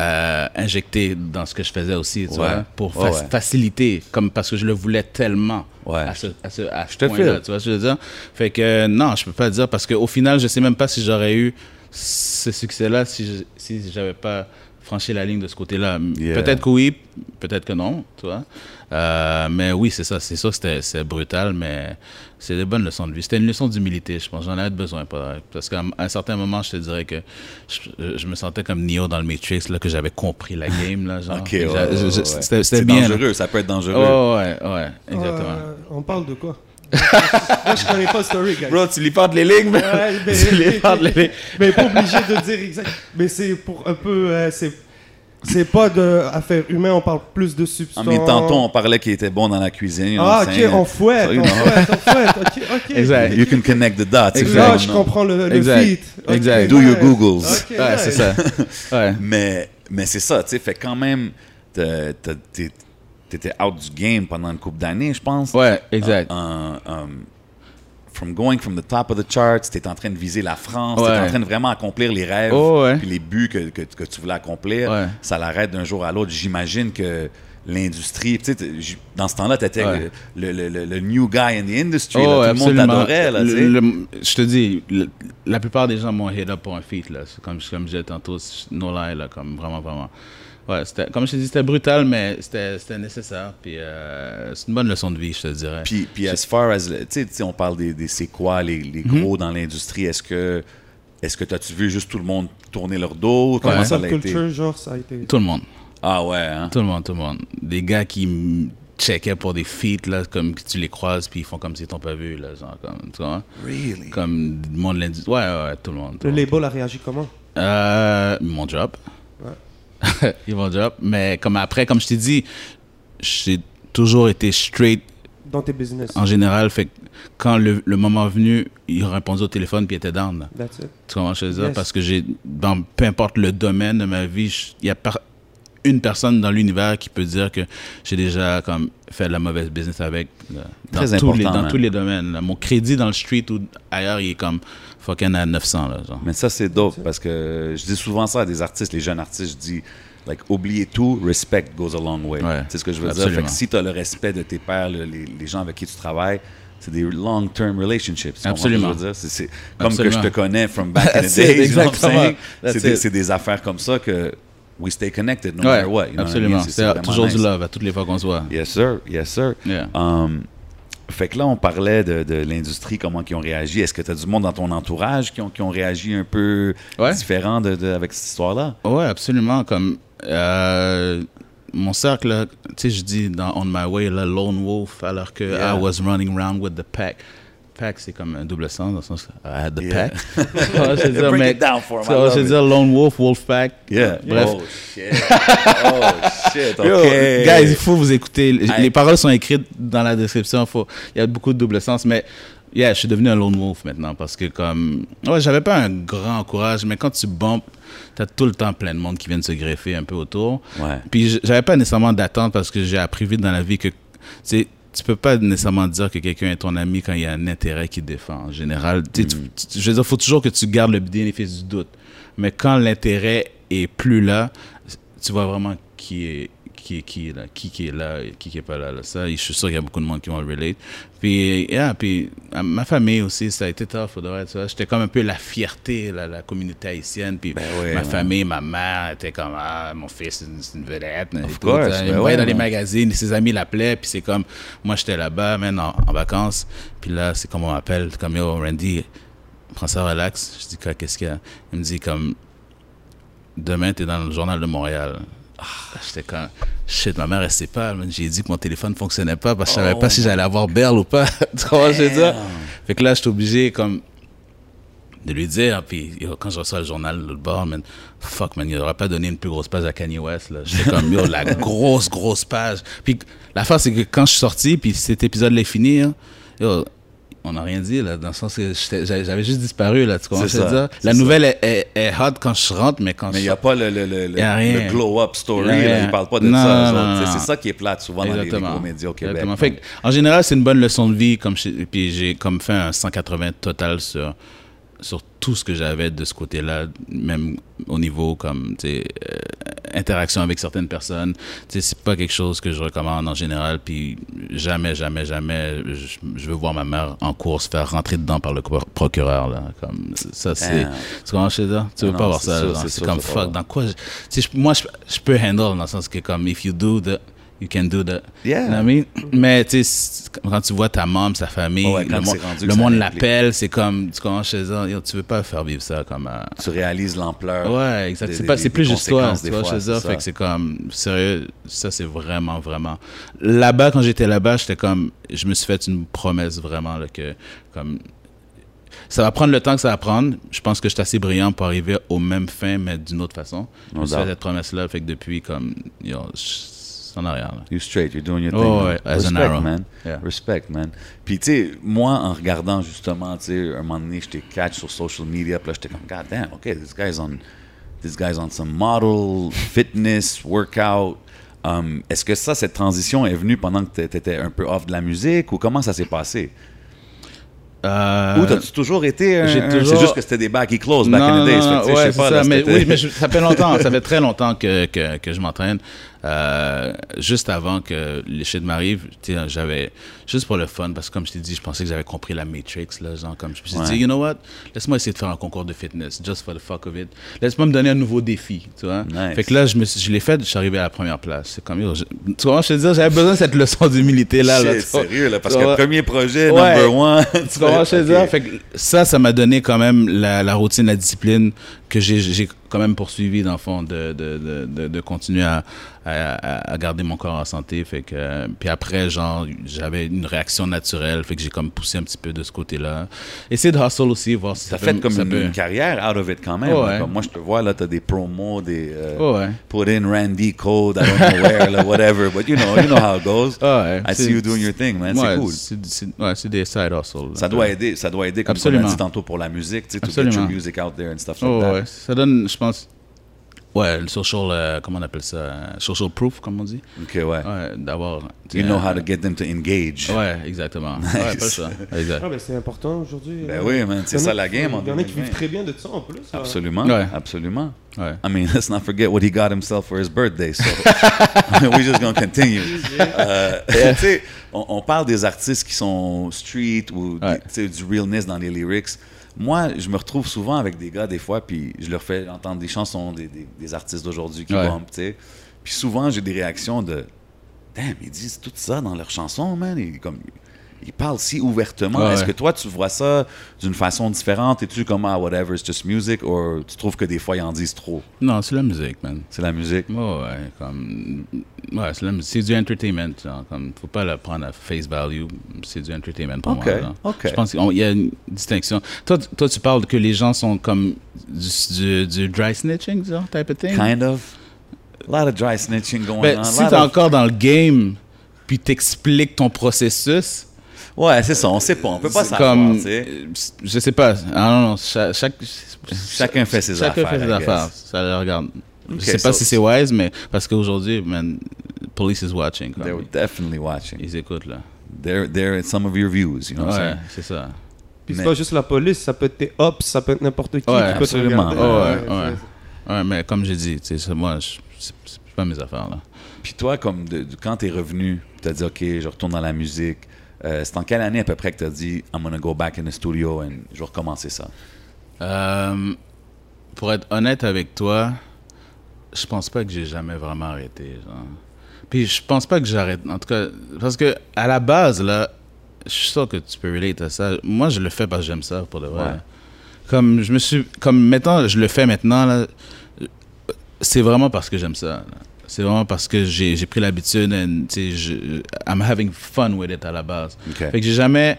euh, injecter dans ce que je faisais aussi, tu Ouais. vois, pour ouais. faciliter, comme parce que je le voulais tellement Ouais. à ce, à ce, à ce te point-là, file. tu vois ce que je veux dire? Fait que non, je peux pas dire parce qu'au final, je sais même pas si j'aurais eu ce succès-là si je, si j'avais pas franchi la ligne de ce côté-là. Yeah. Peut-être que oui, peut-être que non, tu vois. Euh, mais oui, c'est ça, c'est c'était c'est brutal, mais c'est des bonnes leçons de vie. C'était une leçon d'humilité, je pense. J'en avais besoin, pas parce qu'à un certain moment, je te dirais que je, je me sentais comme Neo dans le Matrix, là, que j'avais compris la game, là, genre. Ok, J'a- ouais. C'était bien. là. dangereux, ça peut être dangereux. Oh, ouais, ouais, exactement. Euh, on parle de quoi? Moi, je connais pas story, guys. Bro, tu lis pas de les lignes, man. Ouais, mais, tu lis pas de les lignes. mais pas obligé de dire exact. Mais c'est pour un peu. euh, c'est c'est pas de humaines, on parle plus de Ah, substances. mais tantôt, on parlait qu'il était bon dans la cuisine. Ah, ok, on fouette, on fouette, on fouette. Ok, ok. Exact. You can connect the dots. don't je comprends le, le Exact. Exact. Do your. Googles. Ok, Ouais, ouais. c'est ça. Ouais. Mais, mais c'est ça, tu sais, fait quand même, t'es- t'étais out du game pendant une couple d'années, je pense. Ouais, exact. Euh, euh, from going from the top of the charts, t'es en train de viser la France, Ouais. en train de vraiment accomplir les rêves, Oh, ouais. puis les buts que, que, que tu voulais accomplir. Ouais. Ça l'arrête d'un jour à l'autre. J'imagine que l'industrie, tu sais, dans ce temps-là, t'étais Ouais. le, le, le, le new guy in the industry. là. Oh, Tout le monde t'adorait, tu je te dis, la plupart des gens m'ont hit up pour un feat, là. C'est Comme, comme je disais tantôt, no lie, là, comme vraiment, vraiment. Ouais, c'était, comme je te dis, c'était brutal, mais c'était, c'était nécessaire. Puis euh, c'est une bonne leçon de vie, je te dirais. Puis, puis as far as, le- tu sais, on parle des, des c'est quoi, les, les Mhm. gros dans l'industrie, est-ce que, est-ce que t'as-tu vu juste tout le monde tourner leur dos? Comment Ouais. ça l'a été? culture, genre, ça a été. Tout le monde. Ah ouais, hein? Tout le monde, tout le monde. Des gars qui checkaient pour des feats, là, comme que tu les croises, puis ils font comme s'ils t'ont pas vu, là, genre, comme, tu vois? Really? Comme du monde de l'industrie. Ouais, ouais, ouais, tout le monde. tout Le le monde. label a réagi comment? Euh, mon job. Ils vont job. Mais comme après, comme je t'ai dit, j'ai toujours été straight dans tes business en général. Fait que quand le, le moment venu, il répondait au téléphone puis il était down. là. That's it. Tu comprends ce que je veux dire? Yes. Parce que j'ai, dans peu importe le domaine de ma vie, il y a par- une personne dans l'univers qui peut dire que j'ai déjà comme fait de la mauvaise business avec. là, dans Très tous les, important, dans man. tous les domaines. là. Mon crédit dans le street ou ailleurs, il est comme fucking à 900. Là, genre. Mais ça, c'est dope parce que je dis souvent ça à des artistes, les jeunes artistes, je dis, like, oubliez tout, respect goes a long way. Ouais. Sais ce que je veux dire? Absolument. Fait que si tu as le respect de tes pairs, le- les, les gens avec qui tu travailles, c'est des long-term relationships. Absolument. je veux dire? C'est, c'est comme que je te connais from back in the That's days. it, you know what I'm exactement. saying? That's C'est des, c'est affaires comme ça que we stay connected no Ouais, matter what. you know what I absolument. mean? C'est- C'est c'est toujours nice. du love à toutes les fois qu'on se voit. Yes, sir. Yes, sir. Yeah. Um, fait que là, on parlait de, de l'industrie, comment ils ont réagi. Est-ce que tu as du monde dans ton entourage qui ont, qui ont réagi un peu Ouais. différent de, de- avec cette histoire-là? Ouais, absolument. Comme euh, mon cercle, tu sais, je dis dans On My Way, là, Lone Wolf, alors que Yeah. I was running around with the pack. Pack, c'est comme un double sens, dans le sens I had the Yeah. pack. Je veux dire, Break it down for love je veux dire Lone Wolf, Wolf Pack. Yeah. Bref. Oh, shit. Oh, shit. OK. Yo, guys, il faut vous écouter. Les- paroles sont écrites dans la description. Faut... Il y a beaucoup de double sens, mais yeah, je suis devenu un lone wolf maintenant parce que comme ouais, j'avais pas un grand courage, mais quand tu bumpes, t'as tout le temps plein de monde qui viennent se greffer un peu autour. Ouais. Puis j'avais pas nécessairement d'attente parce que j'ai appris vite dans la vie que c'est tu peux pas nécessairement dire que quelqu'un est ton ami quand il y a un intérêt qui défend. En général, Tu sais, tu- tu- je veux dire, faut toujours que tu gardes le bénéfice du doute. Mais quand l'intérêt est plus là, tu vois vraiment qui est qui est qui est là, qui qui est là, qui qui est pas là. là. Ça, je suis sûr qu'il y a beaucoup de monde qui vont le relate. Puis, yeah, puis ma famille aussi, ça a été tough. J'étais comme un peu la fierté, la, la communauté haïtienne. Puis Ben ouais, ma ouais. famille, ma mère était comme, ah, mon fils, c'est une, vedette. et tout, course, ben Il me ouais, voyait dans les magazines, ses amis l'appelaient, puis c'est comme, moi j'étais là-bas, man, en, en vacances. Puis là, c'est comme on m'appelle, comme, yo, Randy, prends ça relax. Je dis, quoi, qu'est-ce qu'il y a? Il me dit, comme, demain, t'es dans le journal de Montréal. J'étais comme, shit, ma mère, elle sait pas. J'ai dit que mon téléphone fonctionnait pas parce que je savais Oh pas si j'allais avoir Belle ou pas. tu que je dire? Fait que là, j'étais obligé, comme, de lui dire. Puis yo, quand je reçois le journal de l'autre bord, man, fuck, man, il n'aurait pas donné une plus grosse page à Kanye West. là. J'étais comme, yo, la grosse, grosse page. Puis l'affaire, c'est que quand je suis sorti, puis cet épisode-là est fini, hein, yo, on n'a rien dit, là, dans le sens que j'avais juste disparu, là, tu comprends je veux dire? La nouvelle est, est- est hot quand je rentre, mais quand Mais il je n'y a pas le, le, le, le- glow-up story. Ils ne parlent pas de Non, ça. C'est- ça qui est plate souvent dans les, les au Québec. Fait en général, c'est une bonne leçon de vie. Comme je- puis j'ai comme fait un 180 total sur, sur tout ce que j'avais de ce côté-là, même au niveau comme euh, interaction avec certaines personnes. C'est pas quelque chose que je recommande en général. Puis jamais, jamais, jamais, je, je veux voir ma mère en course faire rentrer dedans par le pro- procureur. Là. Comme, ça, c'est. Damn. Tu comprends, je? Tu veux Non, pas voir c'est ça. c'est C'est comme c'est fuck. Dans quoi je- moi, je, je peux handle dans le sens que, comme, if you do that, you can do that. Yeah. You know what I mean? Mais, tu sais, quand tu vois ta maman, sa famille, Ouais, le, monde- le l'appelle, c'est comme, tu commences chez eux, tu veux pas faire vivre ça comme. euh, Tu réalises l'ampleur. Ouais, exact. C'est plus juste toi, tu vois, fois, chez eux. Fait que c'est comme, sérieux, ça c'est vraiment, vraiment. Là-bas, quand j'étais là-bas, j'étais comme, je me suis fait une promesse vraiment, là, que, comme, ça va prendre le temps que ça va prendre. Je pense que je suis assez brillant pour arriver aux mêmes fins, mais d'une autre façon. Je me suis fait cette promesse-là, fait que depuis, comme, yo, je- en arrière, là. You straight, you're doing your Oh, thing. ouais, as an arrow. man. Yeah. Respect, man. Puis, tu sais, moi, en regardant justement, tu sais, un moment donné, j'étais catch sur social media, puis là, j'étais comme, God damn, OK, this guy's on, this guy's on some model, fitness, workout. Um, Est-ce que ça, cette transition est venue pendant que tu étais un peu off de la musique ou comment ça s'est passé? Euh, Ou t'as-tu toujours été un- j'ai un- toujours- C'est juste que c'était des bacs qui close back in the days. non, fait tu sais, ouais, je pas, ça, là, mais, c'était- oui, mais je- ça fait longtemps, ça fait très longtemps que, que, que je m'entraîne. Euh, juste avant que les shit m'arrivent, tu sais, j'avais, juste pour le fun, parce que comme je t'ai dit, je pensais que j'avais compris la Matrix, là, genre, comme je me suis Ouais. dit, you know what, laisse-moi essayer de faire un concours de fitness, just for the fuck of it. Laisse-moi me donner un nouveau défi, tu vois? Nice. Fait que là, je, me suis- je l'ai fait, je suis arrivé à la première place. C'est comme, je- tu vois, je te dis, j'avais besoin de cette leçon d'humilité là. là sérieux, là, parce que vois? premier projet, Ouais. number one. Tu comprends je veux dire? Fait que ça, ça m'a donné quand même la, la routine, la discipline que j'ai- quand même poursuivi dans le fond de, de, de, de, continuer à, à, à garder mon corps en santé. Fait que, euh, puis après, genre, j'avais une réaction naturelle. Fait que j'ai comme poussé un petit peu de ce côté-là. Essayer de hustle aussi, voir si T'as ça fait peut- comme ça une, peut- une carrière out of it quand même. Ouais. Comme moi, je te vois, là, t'as des promos, des... euh, Ouais, ouais. Put in Randy code, I don't know where, là, whatever. But you know, you know how it goes. Ouais, I see you doing your thing, man. C'est cool. c'est- des side hustles. Ça doit aider, ça doit aider, comme Absolument. dit tantôt, pour la musique, tu sais, to get your music out there and stuff like that. Ouais. Ça donne, je pense... Ouais, le social... euh, comment on appelle ça? euh, Social proof, comme on dit. OK, ouais. Ouais, d'avoir... You know how to get them to engage. Ouais, exactement. Ouais, pas ça. Exact. Ah, ben, c'est important aujourd'hui. Ben euh. oui, man, c'est ça la game Il y en a qui 2020. vivent très bien de ça en plus. hein. Absolument, Ouais. absolument. Ouais. I mean, let's not forget what he got himself for his birthday. So I mean, we're just gonna continue. Euh, tu sais, on, on parle des artistes qui sont street ou Ouais. du realness dans les lyrics. Moi, je me retrouve souvent avec des gars des fois, puis je leur fais entendre des chansons des, des- des artistes d'aujourd'hui qui Ouais. bombent, tu sais. Puis souvent, j'ai des réactions de Damn, ils disent tout ça dans leurs chansons, man. Ils, comme, ils parlent si ouvertement. Ouais, Est-ce ouais. que toi, tu vois ça d'une façon différente? Es-tu comme, ah, whatever, it's just music? Ou tu trouves que des fois, ils en disent trop? Non, c'est la musique, man. C'est la musique? Ouais, ouais, comme... Ouais, c'est du entertainment, genre, comme... Faut pas le prendre à face value. C'est du entertainment pour Ok, moi, genre. ok. Je pense qu'il y a une distinction. Toi, tu- toi, tu parles que les gens sont comme du, du, du dry snitching, genre, type of thing? Kind of. A lot of dry snitching going Ben, on. si t'es of- encore dans le game, puis t'expliques ton processus, Ouais, c'est ça, on sait pas. On peut pas c'est savoir, comme... euh, Je sais pas. Ah non, non, cha- chaque... Chacun fait ses chacun affaires, fait I ses affaires. Ça le regarde. Ok, je sais pas so- si c'est wise, mais parce qu'aujourd'hui, man, police is watching. comme. They're definitely watching. Ils écoutent, là. They're, they're in some of your views, you know what I'm Ouais, c'est ça. Puis c'est pas juste la police, ça peut être tes ops, ça peut être n'importe qui. Ouais, qui peut te absolument. Oh, ouais, c'est- ouais. Ouais, mais comme j'ai dit, moi, c'est pas mes affaires, là. Puis toi, comme de, de- quand t'es revenu, t'as dit, OK, je retourne dans la musique. Euh, c'est en quelle année à peu près que t'as dit, I'm gonna go back in the studio and je vais recommencer ça? Euh, pour être honnête avec toi, je pense pas que j'ai jamais vraiment arrêté. Genre. Puis je pense pas que j'arrête. En tout cas, parce que à la base, là, je suis sûr que tu peux relate à ça. Moi, je le fais parce que j'aime ça, pour de vrai. Ouais. Comme je me suis. Comme maintenant, je le fais maintenant, là. C'est vraiment parce que j'aime ça. là. C'est vraiment parce que j'ai pris l'habitude, tu je- I'm having fun with it à la base. Fait que j'ai jamais,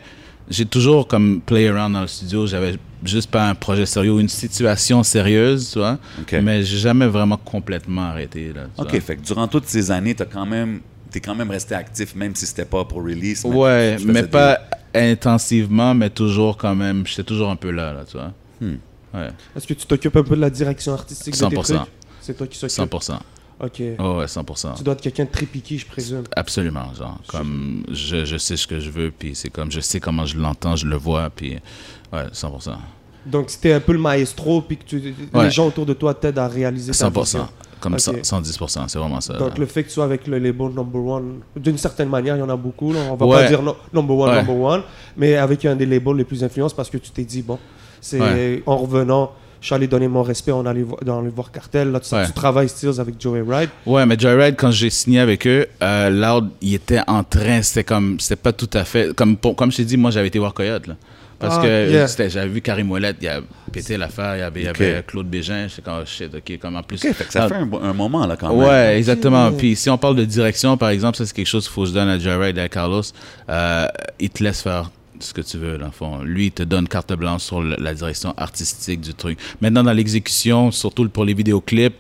j'ai toujours comme play around dans le studio. J'avais juste pas un projet sérieux ou une situation sérieuse, tu vois. Ok. Mais j'ai jamais vraiment complètement arrêté. Là, tu OK, vois. fait que durant toutes ces années, t'as quand même... T'es quand même resté actif, même si c'était pas pour release. Ouais, tu mais pas intensivement, mais toujours quand même. J'étais toujours un peu là, là, tu vois. Hmm. Ouais, Est-ce que tu t'occupes un peu de la direction artistique de tes 100%. trucs C'est toi qui s'occupe 100%. Ok. Oh, ouais, 100%. Tu dois être quelqu'un de très piqué, je présume. Absolument, genre, comme je, je sais ce que je veux, puis c'est comme je sais comment je l'entends, je le vois, puis ouais, 100%. Donc, si t'es un peu le maestro, puis que tu, Ouais. les gens autour de toi t'aident à réaliser ta 100%. vision. Comme Ok. ça, 110%, c'est vraiment ça. Donc, le fait que tu sois avec le label number one, d'une certaine manière, il y en a beaucoup. Là. On va Ouais. pas dire no- number one, Ouais. number one, mais avec un des labels les plus influents parce que tu t'es dit, bon, c'est en revenant, je suis allé donner mon respect, on allait dans voir Cartel. Là, tu, Ouais. tu travailles Steels avec Joey Ride. Ouais, mais Joyride, quand j'ai signé avec eux, euh, Loud, il était en train, c'était comme, c'était pas tout à fait, comme, pour- comme je t'ai dit, moi j'avais été voir Coyote, là. Parce Ah, que yeah. c'était- j'avais vu Karim Ouellet, il a pété l'affaire, il y avait, il y Ok. avait Claude Bégin, j'étais comme, oh, shit, ok, comme en plus. OK, fait que ça Loud- fait un, moment, là, quand même. Ouais, exactement. Puis si on parle de direction, par exemple, ça c'est quelque chose qu'il faut que je donne à Jared et à Carlos. Euh, il te laisse faire ce que tu veux, dans le fond. Lui, il te donne carte blanche sur la direction artistique du truc. Maintenant, dans l'exécution, surtout pour les vidéoclips,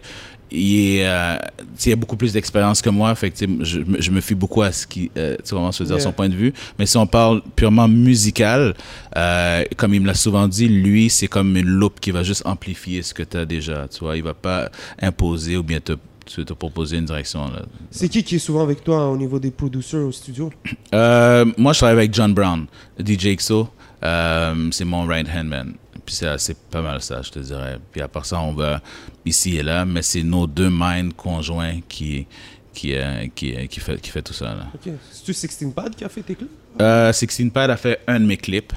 il, est, euh, il a beaucoup plus d'expérience que moi. Fait que, je, me- je me fie beaucoup à ce qui, euh, tu je veux dire, Yeah. son point de vue. Mais si on parle purement musical, euh, comme il me l'a souvent dit, lui, c'est comme une loupe qui va juste amplifier ce que tu as déjà. Tu vois, il va pas imposer ou bien te, te, te proposer une direction. Là. C'est qui qui est souvent avec toi au niveau des producers au studio? Euh, moi, je travaille avec John Brown, DJ XO. Euh, c'est mon right hand man. Puis c'est c'est pas mal ça, je te dirais. Puis à part ça, on va ici et là, mais c'est nos deux minds conjoints qui qui euh, qui, qui fait qui fait tout ça là. Ok. C'est-tu 16 Pad qui a fait tes clips? Euh, Sixteen Pad a fait un de mes clips.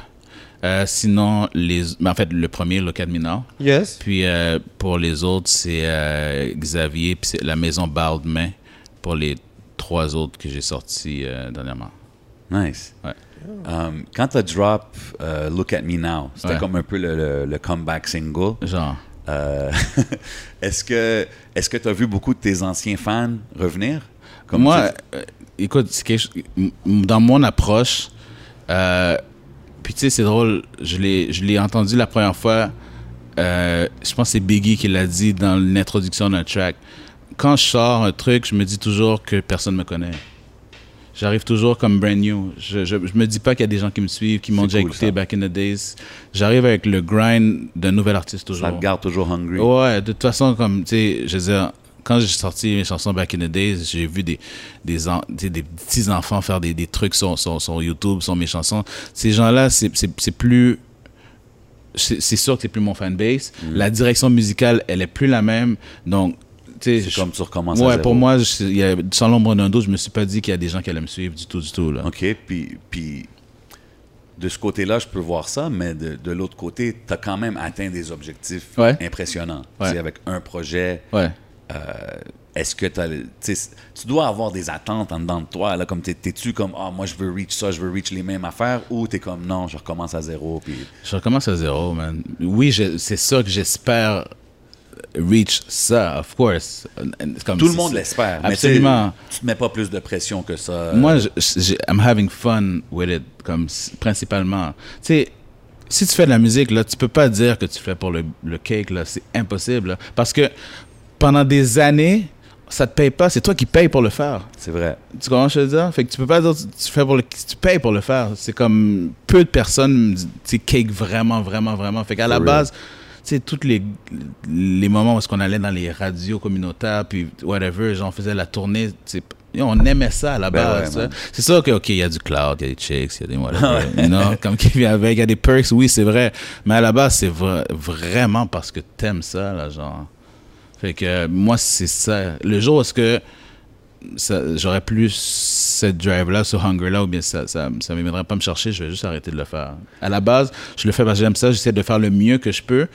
Euh, sinon, les, en fait, le premier, Look at Me Now. Yes. Puis euh, pour les autres, c'est euh, Xavier, puis c'est la maison Baldmain pour les trois autres que j'ai sortis euh, dernièrement. Nice. Ouais. Um, quand t'as drop euh, Look at Me Now, c'était Ouais. comme un peu le, le- le comeback single. Genre. Euh, est-ce que est-ce que tu as vu beaucoup de tes anciens fans revenir? Comme Moi, tu- euh, écoute, dans mon approche, euh, puis tu sais, c'est drôle, je l'ai, entendu la première fois, euh, je pense que c'est Biggie qui l'a dit dans l'introduction d'un track. Quand je sors un truc, je me dis toujours que personne ne me connaît. J'arrive toujours comme brand new. Je, je, je me dis pas qu'il y a des gens qui me suivent, qui m'ont déjà cool, écouté ça. back in the days. J'arrive avec le grind d'un nouvel artiste toujours. ça te garde toujours hungry. Ouais, de toute façon, comme, tu sais, je veux dire, quand j'ai sorti mes chansons Back in the Days, j'ai vu des, des, en- des petits enfants faire des, des trucs sur, sur, sur YouTube, sur mes chansons. Ces gens-là, c'est plus. C'est sûr que c'est plus mon fanbase. La direction musicale, elle est plus la même. Donc, tu sais. C'est comme tu recommences à Ouais, zéro. pour moi, je- y a, sans l'ombre d'un doute, je me suis pas dit qu'il y a des gens qui allaient me suivre du tout, du tout. Là. OK, puis, puis de ce côté-là, je peux voir ça, mais de, de l'autre côté, tu as quand même atteint des objectifs Ouais. impressionnants. Ouais. Avec un projet, Ouais. Euh, est-ce que tu dois avoir des attentes en dedans de toi, là, comme t'es- t'es-tu comme, ah, moi je veux reach ça, je veux reach les mêmes affaires, ou t'es comme, non, je recommence à zéro, puis... Je recommence à zéro, man. Oui, c'est ça que j'espère reach ça, of course. Comme Tout le monde l'espère, Absolument. tu te mets pas plus de pression que ça. Moi, je, je- I'm having fun with it, comme principalement. Tu sais, si tu fais de la musique, là, tu peux pas dire que tu fais pour le, le cake, là. C'est impossible, là. Parce que pendant des années, ça te paye pas. C'est toi qui payes pour le faire. C'est vrai. Tu comprends ce que je veux dire? Fait que tu peux pas dire que tu fais pour le, tu payes pour le faire. C'est comme peu de personnes, cake vraiment, vraiment, vraiment. Fait qu'à la base, tu sais, tous les, les moments où est-ce qu'on allait dans les radios communautaires, puis whatever, genre, on faisait la tournée, tu on aimait ça à la Ben base. ouais, c'est sûr que, OK, il y a du cloud, il y a des chicks, il y a des whatever, know, comme qui vient avec, il y a des perks, oui, c'est vrai. Mais à la base, c'est vra- vraiment parce que t'aimes ça, là, genre. Fait que euh, moi, c'est ça. Le jour où est-ce que j'aurais plus cette drive-là, ce hunger-là, ou bien ça, ça, ça m'aimerait pas me chercher, je vais juste arrêter de le faire. À la base, je le fais parce que j'aime ça, j'essaie de faire le mieux que je peux,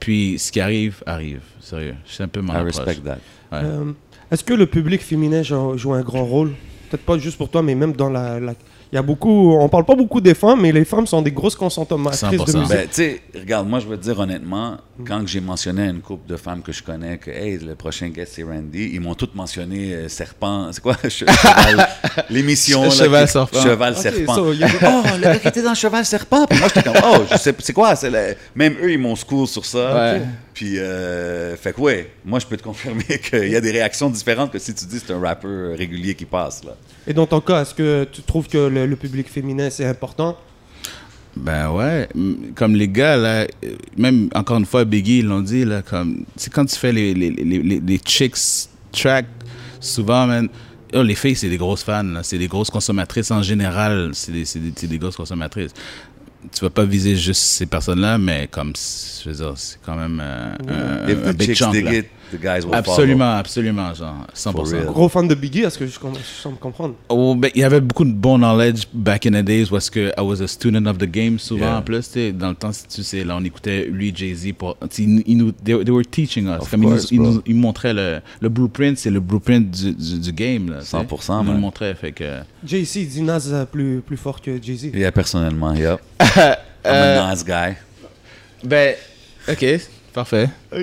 puis ce qui arrive, arrive. Sérieux. C'est un peu mon I approche. respect that. Ouais. Euh, Est-ce que le public féminin joue, joue un grand rôle? Peut-être pas juste pour toi, mais même dans la. la- Il y a beaucoup. On parle pas beaucoup des femmes, mais les femmes sont des grosses consommatrices de 100%. musique. Ben, tu sais, regarde, moi, je veux te dire honnêtement, quand j'ai mentionné à une couple de femmes que je connais que hey, le prochain guest c'est Randy, ils m'ont toutes mentionné euh, serpent, c'est quoi? Cheval, l'émission Cheval serpent. cheval serpent. so, a- oh, le gars qui était dans cheval serpent. Puis moi j'étais comme oh, je sais c'est quoi, le- même eux ils m'ont school sur ça. Ouais. Puis euh, fait que ouais, moi je peux te confirmer qu'il y a des réactions différentes que si tu dis c'est un rappeur régulier qui passe là. Et dans ton cas, est-ce que tu trouves que le, le public féminin c'est important? Ben ouais, comme les gars, là, euh, même encore une fois, Biggie, ils l'ont dit, là, comme, c'est quand tu fais les, les, les, les, les chicks track, souvent, man, oh, les filles, c'est des grosses fans, là, c'est des grosses consommatrices en général, c'est des, c'est des, c'est des grosses consommatrices. Tu vas pas viser juste ces personnes-là, mais comme, je veux dire, c'est quand même euh, un, un big chunk, dig là. The guys will follow. Absolument, absolument, genre, 100%. For real. Gros fan de Biggie, est-ce que je, com- je semble comprendre Oh, ben, il y avait beaucoup de bon knowledge back in the days parce que I was a student of the game souvent Yeah. en plus. tu sais, Dans le temps, tu sais, là, on écoutait lui, Jay-Z. Pour, ils, ils nous, they, they were teaching us. Of Comme ils, nous, course, ils, nous- ils montraient le, le blueprint, c'est le blueprint du, du, du game. Là, tu sais. 100%, Ils nous le montraient. Fait que, Jay-Z dit Nas euh, plus, plus fort que Jay-Z. Yeah, personnellement, yeah. I'm Euh, a nice guy. ben, ok, parfait. je,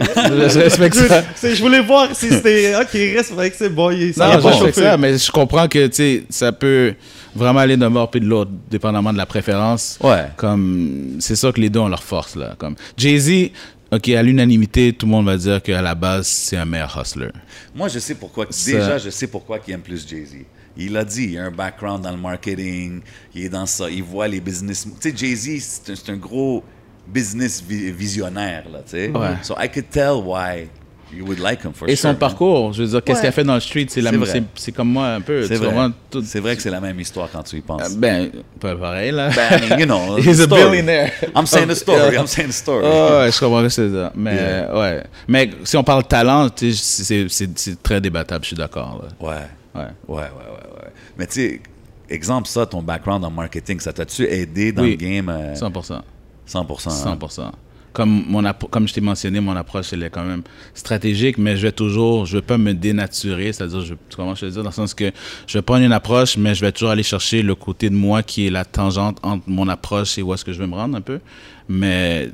je respecte ça. Je voulais voir si c'était. Ok, reste avec c'est bon. il- Ça Non, je respecte ça, mais je comprends que tu sais, ça peut vraiment aller d'un bord puis de l'autre, dépendamment de la préférence. Ouais. Comme, c'est sûr que les deux ont leur force, là. Comme, Jay-Z, ok, à l'unanimité, tout le monde va dire qu'à la base, c'est un meilleur hustler. Moi, je sais pourquoi. Ça- Déjà, je sais pourquoi il aime plus Jay-Z. Il a dit, il a un background dans le marketing, il est dans ça, il voit les business. Tu sais, Jay-Z, c'est un, c'est un gros business vi- visionnaire, là, tu sais. Ouais. So I could tell why you would like him for Et sure. son man. parcours, je veux dire, qu'est-ce Ouais. qu'il a fait dans le street, c'est la C'est même- vrai. c'est c'est comme moi un peu. C'est vrai. tout- C'est vrai que c'est la même histoire quand tu y penses. Euh, Ben, pas pareil, là. Ben, you know, He's a story. billionaire. I'm saying the story. I'm saying the story. Oh, ouais, je comprends ce que c'est ça. Mais, Yeah. ouais. Mais si on parle talent, tu sais, c'est- c'est c'est très débattable, je suis d'accord. là. Ouais. Ouais. Ouais, ouais, ouais, ouais. Mais tu sais, exemple ça, ton background en marketing, ça t'a-tu aidé dans Oui. le game euh, 100%. 100%? hein? 100%. Comme, mon comme je t'ai mentionné, mon approche, elle est quand même stratégique, mais je vais toujours, je vais pas me dénaturer, c'est-à-dire, je, comment je te dire, dans le sens que je vais prendre une approche, mais je vais toujours aller chercher le côté de moi qui est la tangente entre mon approche et où est-ce que je veux me rendre un peu. Mais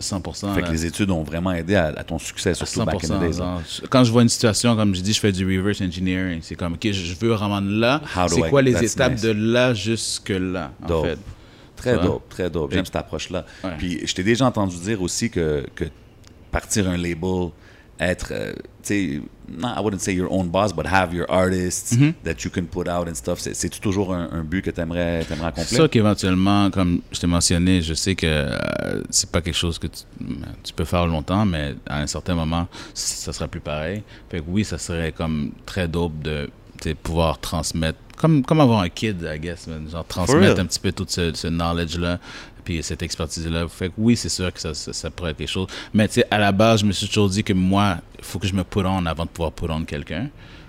100%. Fait là. que les études ont vraiment aidé à, à ton succès, surtout back in the 100%. days. hein. quand je vois une situation, comme je dis, je fais du reverse engineering. C'est comme, OK, je veux rendre là. C'est I- quoi les étapes nice? de là jusque là, en Dope. fait? Très dope, très dope. J'aime cette approche-là. Ouais. Puis je t'ai déjà entendu dire aussi que, que partir un label, être, euh, tu sais, non, I wouldn't say your own boss, but have your artists Mm-hmm. that you can put out and stuff. C'est- toujours un, un but que tu aimerais, C'est accomplir? sûr qu'éventuellement, comme je t'ai mentionné, je sais que euh, c'est pas quelque chose que tu, tu peux faire longtemps, mais à un certain moment, ça sera plus pareil. Fait que oui, ça serait comme très dope de pouvoir transmettre, comme, comme avoir un kid, I guess, man, genre transmettre un petit peu tout ce, ce knowledge-là, puis cette expertise-là. Fait que oui, c'est sûr que ça, ça, ça pourrait être quelque chose. Mais tu sais, à la base, je me suis toujours dit que moi, il faut que je me put on avant de pouvoir put on quelqu'un.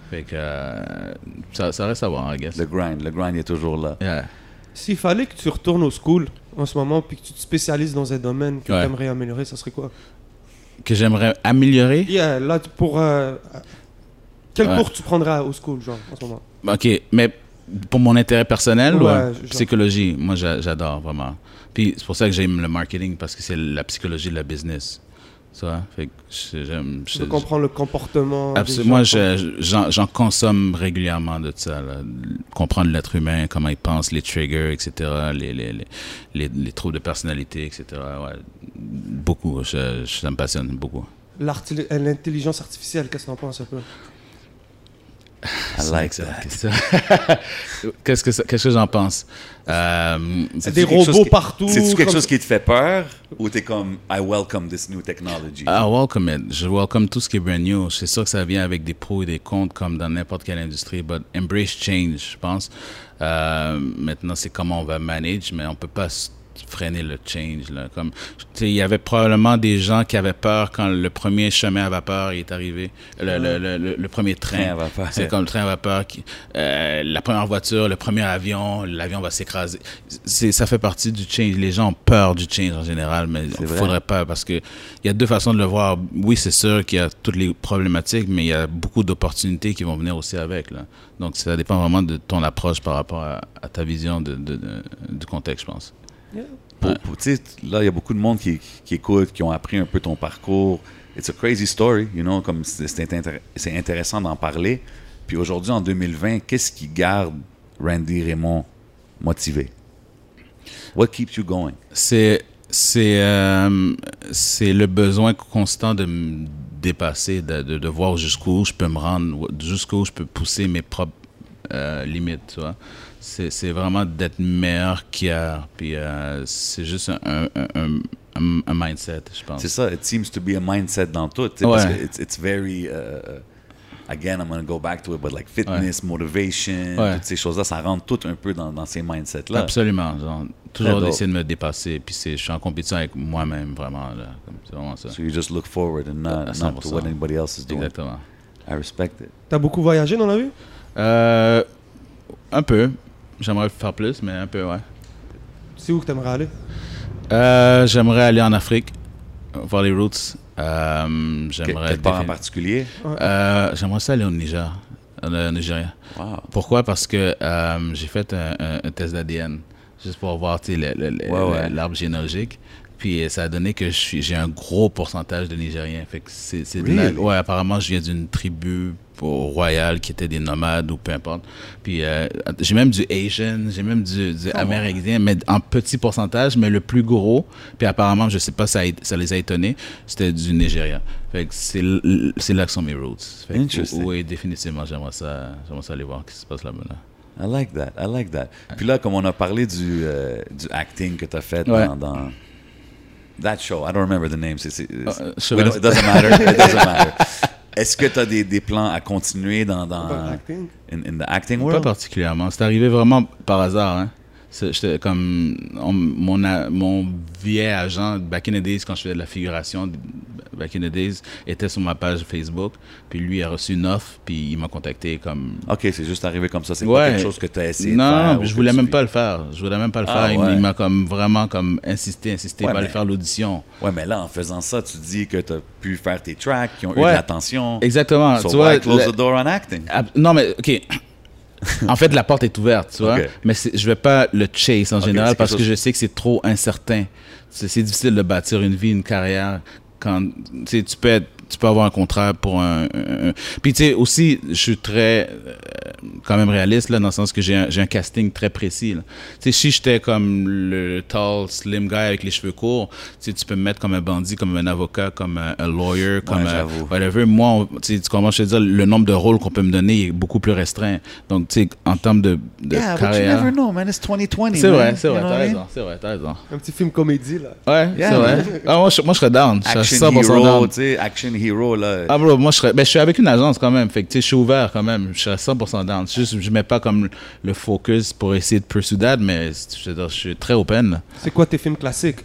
Fait que euh, ça, ça reste à voir, I guess. Le grind, le grind est toujours là. Yeah. S'il fallait que tu retournes au school en ce moment puis que tu te spécialises dans un domaine que Ouais. tu aimerais améliorer, ça serait quoi? Que j'aimerais améliorer? Yeah, là, pour. euh, quel Ouais. cours tu prendras au school, genre, en ce moment? OK, mais pour mon intérêt personnel Ouais, psychologie, moi j'a- j'adore vraiment. Puis c'est pour ça que j'aime le marketing parce que c'est la psychologie de la business. Tu vois? Fait que j'aime. Tu je- veux comprendre le comportement. Absolument. Moi, j'en consomme régulièrement de ça. là. Comprendre l'être humain, comment il pense, les triggers, etc., les, les, les, les, les troubles de personnalité, etc. Ouais. Beaucoup. Je, je- ça me passionne beaucoup. L'intelligence artificielle, qu'est-ce que t'en penses un peu? I like that. Qu'est-ce que ça- qu'est-ce que j'en pense? Euh, C'est des quelque chose robots qui- partout. C'est-tu quelque comme- chose qui te fait peur ou t'es comme I welcome this new technology? I welcome it. Je welcome tout ce qui est brand new. C'est sûr que ça vient avec des pros et des contre comme dans n'importe quelle industrie, but embrace change, je pense. Euh, maintenant, c'est comment on va manage, mais on peut pas freiner le change. Là. Comme, il y avait probablement des gens qui avaient peur quand le premier chemin à vapeur est arrivé, le, le, le, le- premier train. Train. C'est comme le train à vapeur, qui, euh, la première voiture, le premier avion, l'avion va s'écraser. Ça fait partie du change. Les gens ont peur du change en général, mais il faudrait pas parce que il y a deux façons de le voir. Oui, c'est sûr qu'il y a toutes les problématiques, mais il y a beaucoup d'opportunités qui vont venir aussi avec. Là. Donc, ça dépend vraiment de ton approche par rapport à, à ta vision de, de- de- du contexte, je pense. Pour- pour- là, il y a beaucoup de monde qui, qui écoute, qui ont appris un peu ton parcours. It's a crazy story, you know, comme c'est c'est intér- c'est intéressant d'en parler. Puis aujourd'hui, en 2020, qu'est-ce qui garde Randy Raymond motivé? What keeps you going? C'est euh, le besoin constant de me dépasser, de, de, de voir jusqu'où je peux me rendre, jusqu'où je peux pousser mes propres euh, limites, tu vois. C'est c'est vraiment d'être meilleur qu'hier. Puis euh, c'est juste un, un, un, un- un mindset, je pense. C'est ça, it seems to be a mindset dans tout. tu sais, Parce Ouais. que it's, it's very. uh, again, I'm going to go back to it, but like fitness, motivation, Ouais. toutes ces choses-là, ça rentre tout un peu dans, dans ces mindsets-là. Absolument. Genre, toujours d'essayer de me dépasser. Puis c'est- je suis en compétition avec moi-même, vraiment. là. Comme C'est vraiment ça. So you just look forward and not, À not to what 100%. anybody else is doing. Exactement. I respect it. T'as beaucoup voyagé dans la vie? Euh, un peu. J'aimerais faire plus, mais un peu, ouais. C'est où que t'aimerais aller? Euh, j'aimerais aller en Afrique, voir les roots. Euh, j'aimerais Quelque part en particulier? Euh, j'aimerais ça aller au Niger, au Nigeria. Wow. Pourquoi? Parce que euh, j'ai fait un, un- un test d'ADN, juste pour voir Ouais, ouais. l'arbre généalogique. Puis euh, ça a donné que j'ai un gros pourcentage de Nigériens. Fait que c'est, c'est Really? ouais, apparemment, je viens d'une tribu royale qui était des nomades ou peu importe. Puis euh, j'ai même du Asian, j'ai même du, du amérindien, mais en petit pourcentage, mais le plus gros. Puis apparemment, je sais pas, ça, a- ça les a étonnés, c'était du Nigeria. Fait que c'est, c'est là que sont mes roots. Fait que, oui, définitivement, j'aimerais ça, j'aimerais ça aller voir ce qui se passe là-bas. Là. I like that. I like that. Puis là, comme on a parlé du, euh, du acting que tu as fait Ouais. dans, dans that show, I don't remember the name. c'est- c'est- c'est- je we sais don't- pas. it doesn't matter. It doesn't matter. Est-ce que tu as des, des plans à continuer dans, dans in, in the acting Pas world? particulièrement. C'est arrivé vraiment par hasard. Hein. Comme on- mon, mon vieil agent back in the days quand je faisais de la figuration back in the days était sur ma page Facebook puis lui a reçu une offre puis il m'a contacté comme Ok, c'est juste arrivé comme ça. C'est pas Ouais. quelque chose que tu as essayé non, de faire. non, je voulais tu- même pas le faire. Je voulais même pas le Ah, faire. Il m- ouais. Il m'a comme vraiment comme insisté, insisté, Ouais, aller faire l'audition. Ouais, mais là, en faisant ça, tu dis que tu as pu faire tes tracks qui ont eu de l'attention. Exactement. So tu why vois, close le- the door on acting? Non, mais OK. En fait, la porte est ouverte, tu vois. Mais je vais pas le chase en général parce que je sais que c'est trop incertain. C'est difficile de bâtir une vie, une carrière quand tu peux être- tu peux avoir un contrat pour un, un- un- puis tu sais aussi je suis très euh, quand même réaliste là dans le sens que j'ai un, j'ai un casting très précis tu sais si j'étais comme le tall slim guy avec les cheveux courts tu sais tu peux me mettre comme un bandit comme un avocat comme un, un lawyer comme un, j'avoue. whatever. Moi, on- tu sais, tu commences je te dire, le nombre de rôles qu'on peut me donner est beaucoup plus restreint. Donc, tu sais, en termes de, de Yeah, but you never know, man. It's 2020. C'est vrai, c'est vrai, t'as raison, c'est vrai, t'as raison. Un petit film comédie, là. Ouais, Yeah, c'est vrai. Ah, moi, je, moi, je serais down. Je serais Action 100% hero, down. tu sais, action hero, là. Ah, bro, moi, je serais. Ben, je suis avec une agence quand même. Fait que, tu sais, je suis ouvert quand même. Je serais 100% down. Juste, je mets pas comme le focus pour essayer de pursue that, mais je, suis très open. C'est quoi tes films classiques?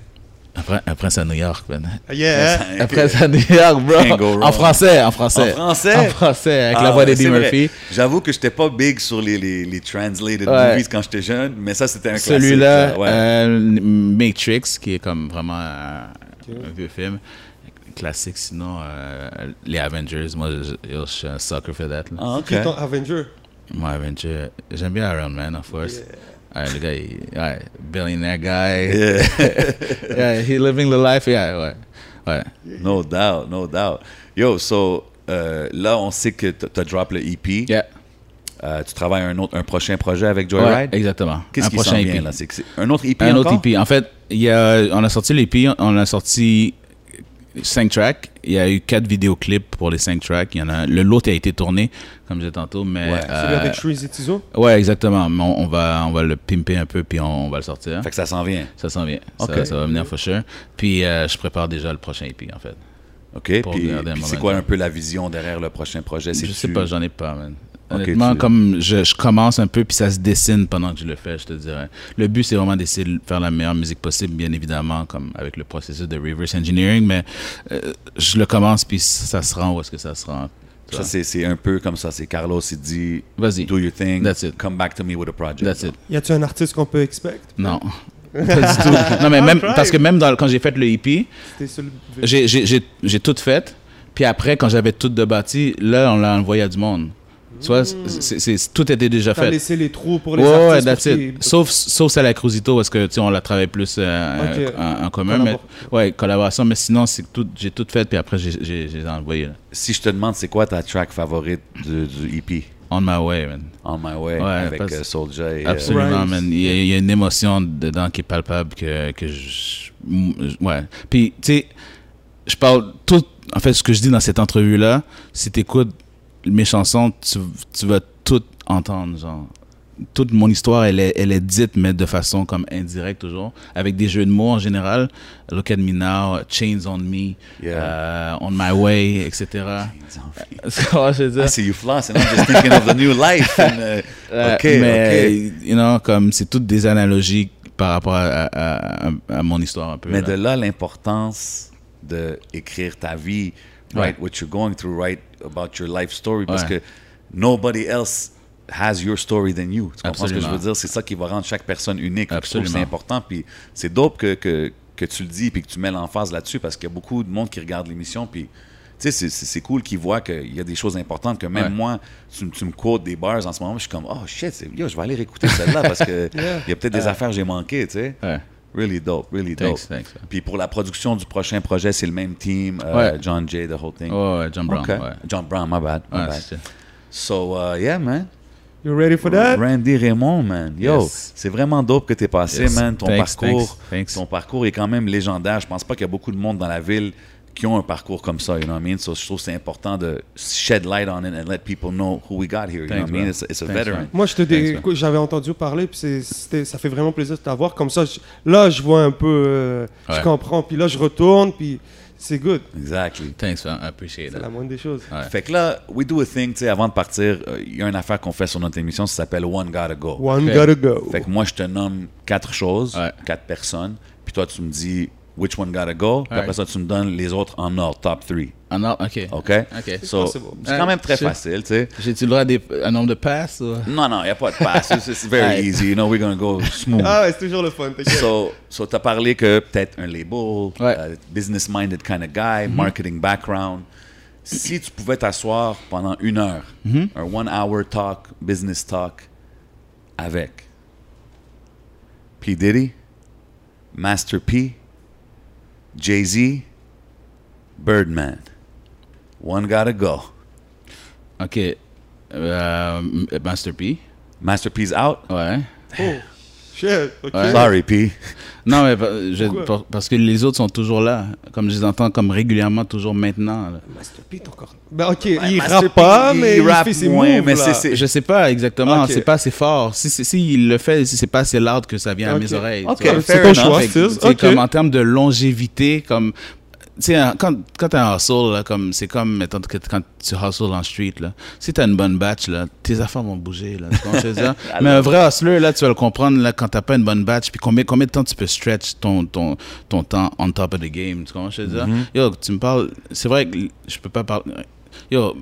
Après, après c'est à New York, man. Yeah Après, c'est à New York, bro. En français, en français. En français? En français, avec Ah, la voix ouais, d'Eddie. Murphy. J'avoue que j'étais pas big sur les, les, les translated Ouais. movies quand j'étais jeune, mais ça, c'était un classique. Celui-là, ouais. euh, Matrix, qui est comme vraiment un, un vieux film. Classique, sinon, euh, les Avengers, moi, je, yo, je suis un sucker for that. Là. Ah, ok. Ton Avenger? Moi, Avenger, j'aime bien Iron Man, of course. Ouais, le gars, il, ouais, billionaire guy. Yeah. yeah, he living the life, yeah, ouais. Ouais. No doubt, no doubt. Yo, so, euh, là, on sait que tu as drop le EP. Yeah. Euh, tu travailles un, autre, un prochain projet avec Ouais, Joyride? exactement. Qu'est-ce Un qui prochain vient, EP. là? C'est que c'est un autre EP Un encore? autre EP. En fait, il y a, on a sorti l'EP, on a sorti 5 tracks. Il y a eu 4 vidéoclips pour les 5 tracks. Il y en a, le lot a été tourné, comme je disais tantôt, mais. Ouais. euh, Celui avec Shreezy Tizo ouais, exactement. Mais on, on va, on va le pimper un peu, puis on, on va le sortir. Fait que ça s'en vient. Ça s'en vient. Ok. Ça, ça va venir for sure. Puis euh, je prépare déjà le prochain EP, en fait. OK? Puis, puis c'est quoi un peu la vision derrière le prochain projet? Je sais pas, j'en ai pas, man. Honnêtement, tu- comme je, je commence un peu, puis ça se dessine pendant que je le fais, je te dirais. Le but, c'est vraiment d'essayer de faire la meilleure musique possible, bien évidemment, comme avec le processus de reverse engineering, mais euh, je le commence, puis ça se rend où est-ce que ça se rend. Ça, c'est un peu comme ça. C'est Carlos, il dit Vas-y. Do your thing. That's it. Come back to me with a project. That's it. Y a-tu un artiste qu'on peut expect? Non. pas du tout. Non, mais même, parce que même dans, quand j'ai fait le le- j'ai- tout fait, puis après, quand j'avais tout de bâti, là, on l'a envoyé à du monde. Tu vois, c'est- tout était déjà fait. laissé les trous pour les Ouais, that's it. Sauf, sauf ça, la Cruzito, parce que, tu sais, on l'a travaillé plus euh, en, en commun. Mais, ouais, collaboration, mais sinon, c'est tout, j'ai tout fait, puis après, j'ai, envoyé, là. Si je te demande, c'est quoi ta track favorite du, du EP? On my way, man. On My Way, Ouais, avec parce- euh, Soulja et... euh, Absolument, man. Il y, a, il y a une émotion dedans qui est palpable que, que je. Ouais. Puis, tu sais, je parle tout. En fait, ce que je dis dans cette entrevue-là, si tu écoutes mes chansons, tu, tu vas tout entendre, genre. Toute mon histoire, elle est, elle est dite, mais de façon comme indirecte toujours, avec des jeux de mots en général. Look at me now, Chains on me, Yeah. euh, On my way, etc. C'est quoi je dire? I see you flossing. I'm just thinking of the new life. and, uh, Euh, ok, mais, ok. you know, comme c'est toutes des analogies par rapport à, à- à- à mon histoire un peu. Mais là. de là, l'importance d'écrire ta vie, right, what you're going through, right, about your life story, parce Ouais. que nobody else has your story than you. Tu comprends ce que je veux Absolument. dire? C'est ça qui va rendre chaque personne unique. Que c'est Absolument. important, puis c'est dope que, que, que tu le dis, puis que tu mets l'emphase là-dessus, parce qu'il y a beaucoup de monde qui regarde l'émission, puis... Tu sais, c'est- cool qu'ils voient qu'il y a des choses importantes, que même Ouais. moi, tu, tu me quotes des bars en ce moment, je suis comme, oh shit, yo, je vais aller réécouter celle-là parce que Yeah. y a peut-être des affaires que j'ai manquées, tu sais. Ouais. Really dope, really dope. Thanks, thanks. Puis pour la production du prochain projet, c'est le même team, euh, Ouais. John Jay, the whole thing. Ouais, ouais, John Brown. Okay. Ouais. John Brown, my bad, my Ouais, bad. So, uh, yeah, man. You ready for that? Randy Raymond, man. Yo, Yes. c'est vraiment dope que t'es passé, Yes. man. Ton Thanks, parcours, thanks, thanks. ton parcours est quand même légendaire. Je pense pas qu'il y a beaucoup de monde dans la ville qui ont un parcours comme ça, you know what I mean? So, je trouve que c'est important de shed light on it and let people know who we got here, you know Thanks, what I mean? It's, it's a Thanks, veteran. man. Moi, je te dis, j'avais entendu parler, puis c'est- ça fait vraiment plaisir de t'avoir. Comme ça, je- là, je vois un peu, euh, je comprends, puis là, je retourne, puis c'est good. Exactly. Thanks, man. I appreciate C'est that. la moindre des choses. Ouais. Fait que là, we do a thing, tu sais, avant de partir, euh, il y a une affaire qu'on fait sur notre émission, ça s'appelle One Gotta Go. One Ok. gotta go. Fait que moi, je te nomme quatre choses, Ouais. quatre personnes, puis toi, tu me dis which one gotta go, puis après ça, tu me donnes les autres en ordre, top three. Ah non, ok. OK? Ok. So, c'est quand même très facile, tu sais. J'ai-tu le droit à des- un nombre de passes ou... Non, non, il n'y a pas de passe. C'est c'est very Ouais. easy. You know, we're to go smooth. Ah c'est toujours le fun. So, so tu as parlé que peut-être un label, Ouais. euh, business-minded kind of guy, marketing background. Si tu pouvais t'asseoir pendant une heure, un one-hour talk, business talk, avec P. Diddy, Master P, Jay-Z, Birdman. One gotta go. Ok. Euh, Master P. Master P's out? Ouais. Oh, shit, ok. Ouais. Sorry, P. Non, mais je- parce que les autres sont toujours là. Comme je les entends comme régulièrement, toujours maintenant. là. Master P, encore. Ben ok, il rappe pas, mais il, rappe fait ses moins, moves, mais là. c'est- Je sais pas exactement, Ok. c'est pas assez fort. Si, si, si il le fait, si c'est pas assez loud que ça vient à mes oreilles. Ok, C'est ton choix, Fait comme en termes de longévité, comme sais, quand, quand t'as un hustle, là, comme, c'est comme mettons, que quand tu hustles en street, là, si t'as une bonne batch, là, tes affaires vont bouger. Là, tu je veux dire? Mais un vrai hustler, là, tu vas le comprendre là, quand t'as pas une bonne batch, puis combien, combien de temps tu peux stretch ton, ton, ton temps on top of the game. Tu comprends je veux dire? Yo, tu me parles, c'est vrai que je peux pas parler. Yo,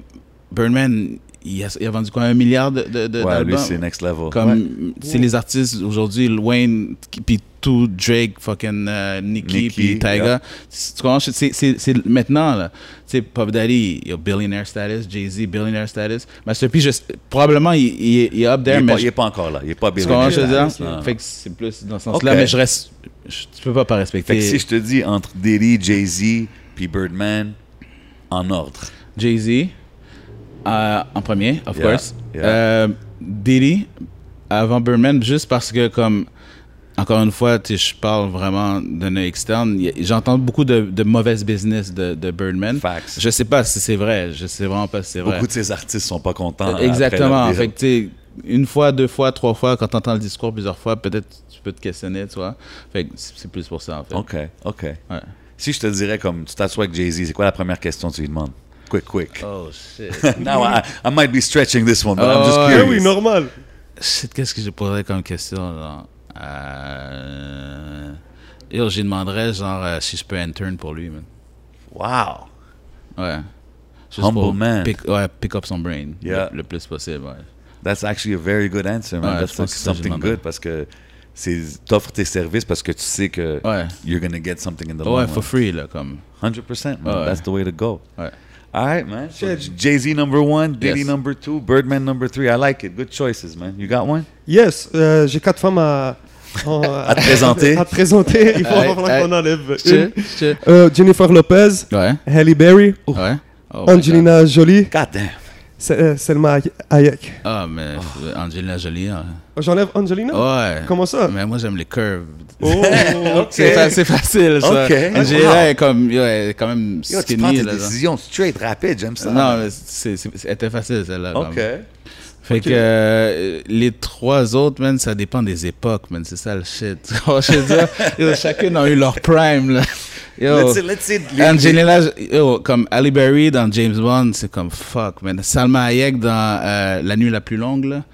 Birdman, il a, il a vendu quoi, un milliard de, de, de- Ouais, lui, d'albums? c'est next level. Comme, Ouais. c'est les artistes aujourd'hui, Wayne, puis tout, Drake, fucking euh, Nicki, puis Tyga. yeah. Tu comprends? C'est, c'est, c'est maintenant, là. Tu sais, Puff Daddy, il a billionaire status, Jay-Z, billionaire status. Master P, je- probablement, il, il, est- il est up Il there, est, mais. pas, je- il est pas encore là. Il est pas tu bien. comprends ce que je veux dire? Fait que c'est plus dans ce sens-là, mais je reste. je- tu peux pas pas respecter. Fait que si je te dis entre Diddy, Jay-Z puis Birdman, en ordre. Jay-Z, euh, en premier, of Yeah, course. yeah. Euh, Diddy, avant Birdman, juste parce que, comme, encore une fois, tu je parle vraiment d'un œil externe. J'entends beaucoup de, de mauvaises business de, de Birdman. Facts. Je sais pas si c'est vrai. Je sais vraiment pas si c'est vrai. Beaucoup de ces artistes sont pas contents. après Exactement. leur- Fait que, une fois, deux fois, trois fois, quand tu entends le discours plusieurs fois, peut-être tu peux te questionner, tu vois. Fait que c'est c'est plus pour ça, en fait. OK, OK. Ouais. Si je te dirais comme tu t'assois avec Jay-Z, c'est quoi la première question que tu lui demandes? Quick, quick. Oh, shit. Now, I, I might be stretching this one, but I'm Oh, just ouais. Ah curious. oui, normal. Shit, qu'est-ce que je poserais comme question, genre? Euh... Yo, j'y demanderais, genre, euh, si je peux intern pour lui, man. Wow. Ouais. Juste Humble man. Pick, ouais, pick up son brain. Yeah. Le, le plus possible, ouais. That's actually a very good answer, man. Ouais, That's something good parce que c'est t'offres tes services parce que tu sais que Ouais. you're gonna get something in the long Ouais, run. for free, là, comme. 100%, man. Ouais. That's the way to go. Ouais. All right, man. So Shit. Jay Z number one, Diddy Yes. number two, Birdman number three. I like it. Good choices, man. You got one? Yes, euh, j'ai quatre femmes à, en- À te présenter. à te présenter. Il faut qu'on enlève une. Euh, Jennifer Lopez, Ouais, Halle Berry, ouais. Oh Angelina Jolie, God damn. Euh, Selma Hayek. Ah, mais euh, Angelina Jolie. hein. J'enlève Angelina? Ouais. Comment ça? Mais moi, j'aime les curves. Oh, ok. C'est fa- c'est facile, ça. Ok. Angelina Wow. est comme, yo, elle est quand même Yo, tu prends skinny. tes Là, genre. décisions straight, rapide. J'aime ça. non, mais c'est, était facile, celle-là. comme. OK. Fait que euh, les trois autres, man, ça dépend des époques, man. C'est ça le shit. Je veux dire? Chacune a eu leur prime, là. Yo, Let's say, let's les- Angelina, yo, comme Halle Berry dans James Bond, c'est comme fuck, man. Salma Hayek dans euh, La nuit la plus longue, là.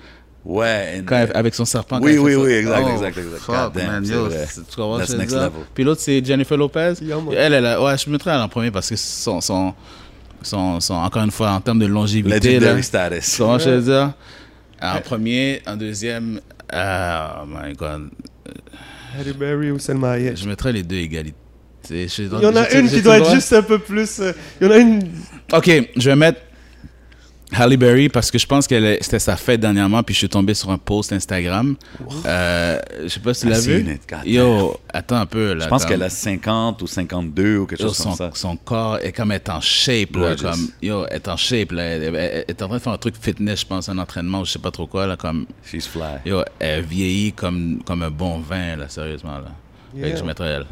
Ouais. and- Quand elle- avec son serpent. Oui, oui, oui, exact, Oh, exact, exact. Fuck, damn, man, c'est yo, tu comprends That's next level. Puis l'autre, c'est Jennifer Lopez. Yeah, elle, elle, a- ouais, je mettrais elle en premier parce que son, son, son, son- encore une fois, en termes de longévité, Legendary là, status. comment je veux dire? En premier, en deuxième, oh my god, Halle Berry ou Selma Hayek je mettrais les deux égalités. Il y en a une qui doit être juste un peu plus. euh, Il y en a une. Ok, je vais mettre Halle Berry parce que je pense que c'était sa fête dernièrement, puis je suis tombé sur un post Instagram. Euh, je sais pas si tu l'as I seen vu. Yo, attends un peu là. Je pense qu'elle a 50 ou 52 ou quelque Yo, chose comme ça. son corps est comme être en shape là, comme yo, est en shape là, elle, elle- elle est en train de faire un truc fitness, je pense, un entraînement ou je sais pas trop quoi là, comme She's fly. yo, elle vieillit comme comme un bon vin là, sérieusement là. Fait Yeah. que je mettrais elle.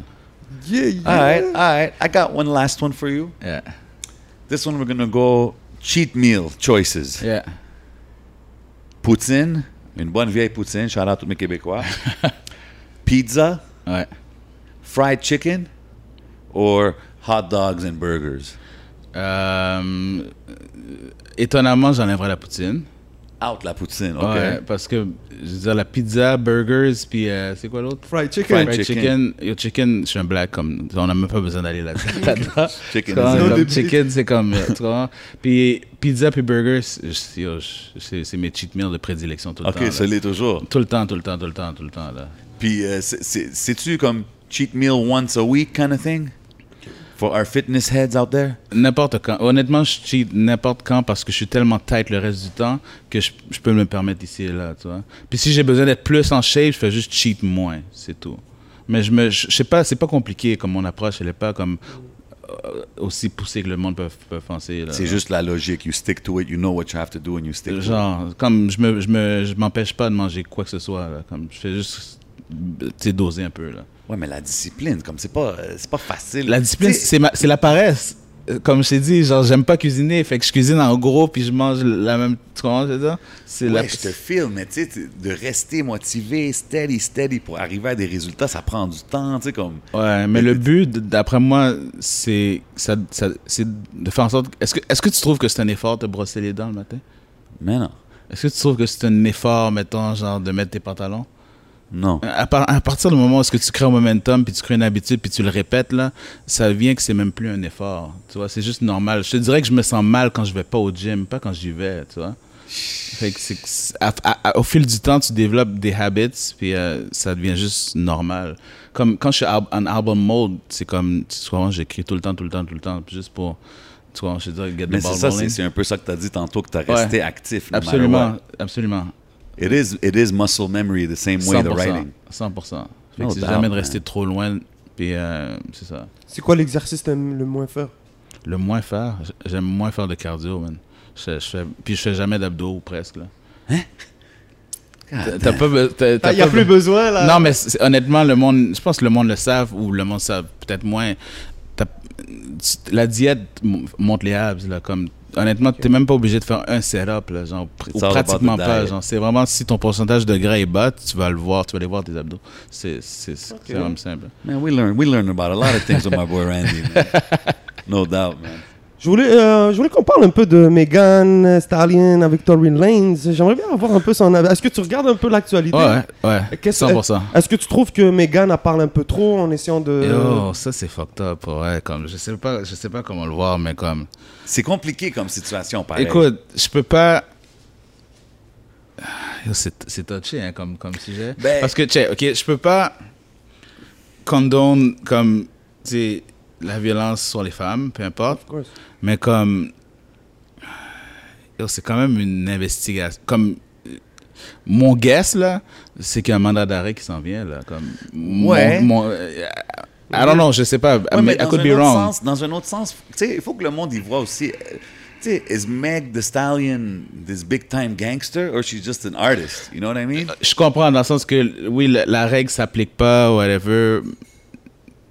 Yeah, yeah. All right, all right. I got one last one for you. Yeah, This one we're gonna go cheat meal choices. yeah. Poutine, une bonne vieille poutine. Shout out à tous mes Québécois. Pizza, Ouais. fried chicken, or hot dogs and burgers. Euh, étonnamment, j'enlèverais la poutine. Out la poutine, ok. Ouais, parce que je veux dire la pizza, burgers, puis euh, c'est quoi l'autre? Fried chicken. Fried Fried chicken. chicken. Yo, chicken, je suis un black comme. On n'a même pas besoin d'aller là- là-dedans. Chicken debate. chicken, c'est comme. euh, Tu comprends? Puis pizza puis burgers, c'est c'est mes cheat meals de prédilection tout le temps. Ok, ça l'est toujours. Tout le temps, tout le temps, tout le temps, tout le temps. Là. Puis, euh, c'est- c'est- c'est-tu comme cheat meal once a week kind of thing? For our fitness heads out there? N'importe quand. Honnêtement, je cheat n'importe quand parce que je suis tellement tight le reste du temps que je, je peux me le permettre ici et là, tu vois. Puis si j'ai besoin d'être plus en shape, je fais juste cheat moins, c'est tout. Mais je me, je je sais pas, c'est pas compliqué comme mon approche, elle est pas comme euh, aussi poussée que le monde peut, peut penser. C'est juste la logique. You stick to it, you know what you have to do, and you stick to it. Genre, comme je me, je me, je m'empêche pas de manger quoi que ce soit, là. Comme je fais juste, doser un peu, là. Ouais, mais la discipline, comme c'est pas, euh, c'est pas facile. La discipline, c'est ma- c'est la paresse. Euh, Comme je t'ai dit, genre, j'aime pas cuisiner, fait que je cuisine en gros, puis je mange la même. Tu comprends, je veux dire? C'est la. Ouais, je te file, mais tu sais, de rester motivé, steady, steady pour arriver à des résultats, ça prend du temps, tu sais, comme. Ouais, mais le but, d'après moi, c'est ça, ça- c'est de faire en sorte. Est-ce que, est-ce que tu trouves que c'est un effort de brosser les dents le matin? Mais non. Est-ce que tu trouves que c'est un effort, mettons, genre, de mettre tes pantalons? Non. À, par- à partir du moment où est-ce que tu crées un momentum, puis tu crées une habitude, puis tu le répètes, là, ça vient que c'est même plus un effort. Tu vois, c'est juste normal. Je te dirais que je me sens mal quand je vais pas au gym, pas quand j'y vais, tu vois. Fait que c'est, c'est- à- à- à- au fil du temps, tu développes des habits, puis euh, ça devient juste normal. Comme quand je suis en album mode, c'est comme, tu vois, j'écris tout le temps, tout le temps, tout le temps, juste pour, tu vois, je veux dire, get Mais the c'est ball ça, c'est c'est un peu ça que tu as dit tantôt, que tu as Ouais. resté actif. Absolument, absolument. It is, it is muscle memory the same way, the 100%. writing. 100%. Fait No c'est jamais de man. rester trop loin, puis euh, c'est ça. C'est quoi l'exercice que t'aimes le moins faire? Le moins faire, j'aime moins faire de cardio, man. Je, je fais, puis je fais jamais d'abdos presque, là. T'as- T'as pas, t'as- t'as Il n'y a pas plus be- besoin là. Non, mais c'est- honnêtement, le monde, je pense que le monde le savent ou le monde savent peut-être moins. T'as- La diète monte les abs, là, comme. Honnêtement, t'es même pas obligé de faire un setup, là, genre, ou pratiquement pas. Genre, c'est vraiment si ton pourcentage de gras est bas, tu vas le voir, tu vas aller voir tes abdos. C'est c'est- c'est Ok. vraiment simple. Man, we learn, we learn about a lot of things with my boy Randy, man. No doubt, man. Je voulais, euh, je voulais qu'on parle un peu de Megan Stallion avec Tory Lanez. J'aimerais bien avoir un peu son avis. Est-ce que tu regardes un peu l'actualité? Ouais, ouais, Qu'est-ce- 100%. Est-ce que tu trouves que Megan en parle un peu trop en essayant de... Yo, ça c'est fucked up, ouais, comme, je sais pas, je sais pas comment le voir, mais comme, C'est compliqué comme situation, pareil. écoute, je peux pas, c'est, touché, hein, comme, comme sujet, Ben- parce que, tu sais, ok, je peux pas condone, comme, tu sais, la violence sur les femmes, peu importe. Of course. Mais comme. C'est quand même une investigation. Comme. Mon guess, là, c'est qu'il y a un mandat d'arrêt qui s'en vient, là. Comme. mon- Ouais. Mon, euh, I don't know, je sais pas. Ouais, mais I could be wrong. Sens, dans un autre sens, tu sais, il faut que le monde y voit aussi. Tu sais, is Meg the Stallion this big time gangster or she's just an artist? You know what I mean? Je comprends dans le sens que, oui, la, la règle s'applique pas, whatever.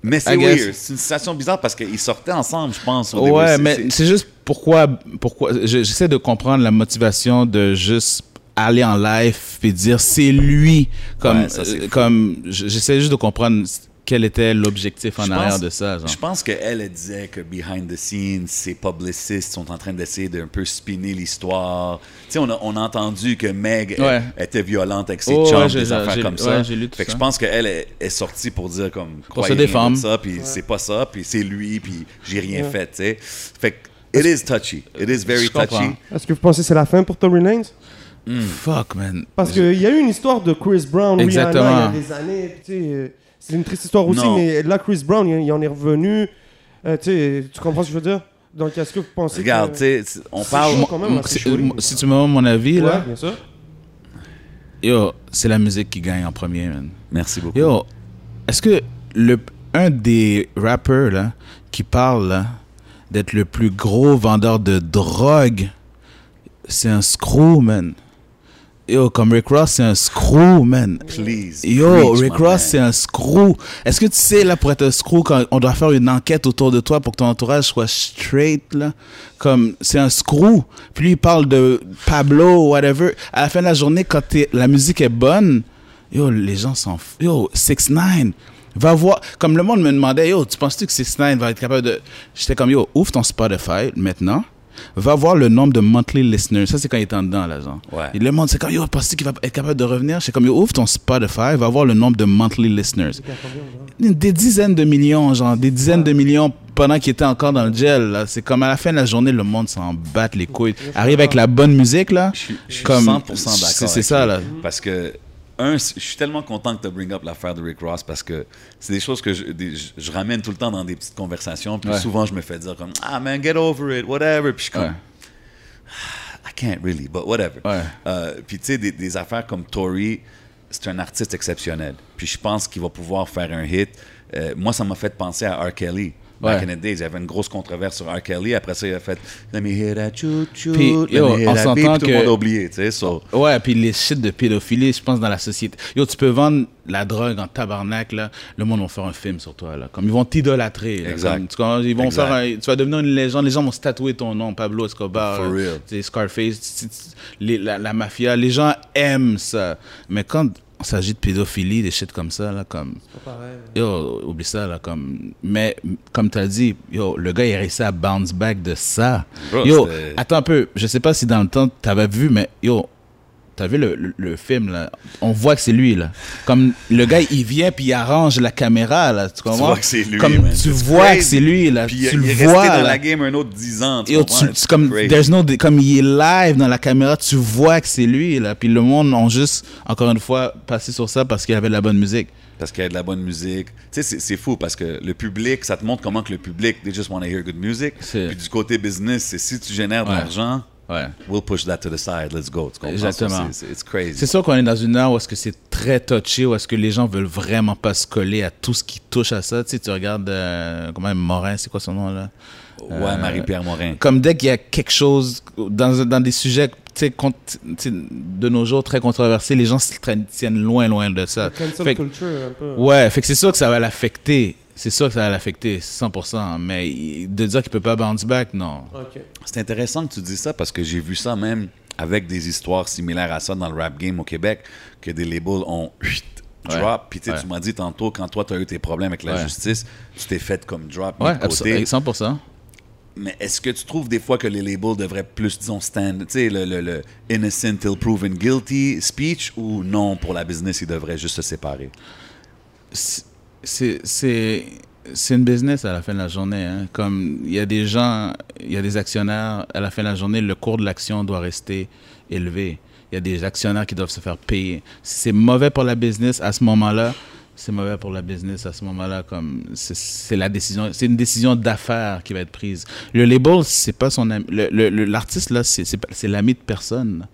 Mais c'est weird. C'est une situation bizarre parce qu'ils sortaient ensemble, je pense. au. Ouais, mais c'est- juste pourquoi, pourquoi je- j'essaie de comprendre la motivation de juste aller en live et dire c'est lui comme Ouais, ça, c'est euh, comme j'essaie juste de comprendre quel était l'objectif en Je arrière pense- de ça genre? Je pense qu'elle, elle disait que behind the scenes, ses publicistes sont en train d'essayer d'un peu spinner l'histoire. Tu sais, on a, on a entendu que Meg elle, Ouais. était violente avec ses Oh, chums, ouais, des affaires comme ouais, ça. j'ai lu tout fait que ça. je pense qu'elle est, est sortie pour dire comme Pour se défendre. ça, puis c'est pas ça, puis c'est lui, puis j'ai rien fait, tu sais. Fait que it is touchy. It is very touchy. Est-ce que vous pensez que c'est la fin pour Tory Lanez? Fuck man. Parce qu'il y a eu une histoire de Chris Brown, Exactement. Rihanna, il y a des années. tu sais, C'est une triste histoire aussi, Non. mais là, Chris Brown, il, il en est revenu. Euh, tu comprends ce que je veux dire? Donc, est-ce que vous pensez Regarde, que... on parle. chaud quand même, assez Si, chaud, lui. si tu me demandes mon avis Ouais, là, bien sûr. yo, c'est la musique qui gagne en premier man. Merci beaucoup. Yo, est-ce que le un des rappers là qui parle là, d'être le plus gros vendeur de drogue, c'est un screw man? Yo, comme Rick Ross, c'est un screw man. Please. Yo, preach, Rick Ross, c'est un screw. Est-ce que tu sais, là, pour être un screw, quand on doit faire une enquête autour de toi pour que ton entourage soit straight, là, comme, c'est un screw. Puis lui, il parle de Pablo, whatever. À la fin de la journée, quand la musique est bonne, yo, les gens s'en foutent. Yo, 6 9 Va voir, comme le monde me demandait, yo, tu penses-tu que 6 9 va être capable de. J'étais comme, yo, ouvre ton Spotify maintenant. Va voir le nombre de monthly listeners. Ça, c'est quand il est en dedans, là, genre. Ouais. Et le monde, c'est comme, yo, penses-tu qu'il va être capable de revenir? C'est comme, yo, ouvre ton Spotify, va voir le nombre de monthly listeners. Des dizaines de millions, genre, des dizaines de millions pendant qu'il était encore dans le gel, là. C'est comme à la fin de la journée, le monde s'en bat les couilles. Arrive avec la bonne musique, là. Je suis, je suis Comme- 100% d'accord. c'est- ça, là. Parce que, un, je suis tellement content que tu bring up l'affaire de Rick Ross parce que c'est des choses que je, des- je, je ramène tout le temps dans des petites conversations. Puis Ouais. souvent, je me fais dire comme Ah man, get over it, whatever. Puis je suis comme Ouais. I can't really, but whatever. Ouais. Euh, puis tu sais, des, des affaires comme Tory, c'est un artiste exceptionnel. Puis je pense qu'il va pouvoir faire un hit. Euh, moi, ça m'a fait penser à R. Kelly. Back in the days, il y avait une grosse controverse sur R. Kelly. Après ça, il a fait Let me hear that choo choo. Puis, let yo, me hear on s'entend Tout le monde que- a oublié, tu sais. So, Ouais, puis les shit de pédophilie, je pense, dans la société. Yo, tu peux vendre la drogue en tabarnak, là. Le monde va faire un film sur toi, là. Comme ils vont t'idolâtrer. là. Exact. Comme, tu ils vont Exact. faire un- tu vas devenir une légende. Les gens vont se tatouer ton nom, Pablo Escobar. For real. Scarface, les- la, la mafia. Les gens aiment ça. Mais quand s'agit de pédophilie, des shit comme ça, là, comme. Yo, oublie ça, là, comme. Mais, comme tu as dit, yo, le gars, il a réussi à bounce back de ça. Bro, yo, attends un peu. Je sais pas si dans le temps, tu avais vu, mais yo, t'as vu le, le, le film, là? On voit que c'est lui, là. Comme le gars, il vient puis il arrange la caméra, là. Tu comprends? vois que c'est lui, Comme man. tu It's vois que c'est lui, là. Puis tu il, le est vois, resté dans là. la game un autre 10 ans. Tu comprends? tu- c'est comme, there's no, comme il est live dans la caméra, tu vois que c'est lui, là. Puis le monde ont juste, encore une fois, passé sur ça parce qu'il avait de la bonne musique. Parce qu'il y a de la bonne musique. Tu sais, c'est- fou parce que le public, ça te montre comment que le public, they just want to hear good music. Puis du côté business, c'est si tu génères de Ouais. l'argent, Ouais. we'll push that to the side, let's go. Tu? Exactement. C'est- c'est- It's crazy. C'est sûr qu'on est dans une heure où est-ce que c'est très touché, où est-ce que les gens veulent vraiment pas se coller à tout ce qui touche à ça. Tu sais, tu regardes, euh, comment Morin, c'est quoi son nom là? Ouais, Marie-Pierre Morin. Comme dès qu'il y a quelque chose dans, dans des sujets, tu sais, cont- tu sais, de nos jours très controversés, les gens se tiennent loin, loin de ça. Fait culture, un peu. Ouais, fait que c'est sûr que ça va l'affecter. C'est sûr que ça va l'affecter, 100%. Mais de dire qu'il peut pas bounce back, non. Ok. C'est intéressant que tu dis ça parce que j'ai vu ça même avec des histoires similaires à ça dans le rap game au Québec, que des labels ont chut, Ouais. drop. Puis tu sais, Ouais. tu m'as dit tantôt, quand toi, tu as eu tes problèmes avec la Ouais. justice, tu t'es fait comme drop côté. absolument, 100%. Mais est-ce que tu trouves des fois que les labels devraient plus, disons, stand, tu sais, le, le, le innocent till proven guilty speech ou non, pour la business, ils devraient juste se séparer? C'est une business à la fin de la journée. hein. Comme il y a des gens, il y a des actionnaires, à la fin de la journée, le cours de l'action doit rester élevé. Il y a des actionnaires qui doivent se faire payer. C'est mauvais pour la business à ce moment-là, c'est mauvais pour la business à ce moment-là. C'est- la décision, c'est une décision d'affaires qui va être prise. Le label, c'est pas son ami. L'artiste là, c'est l'ami de personne.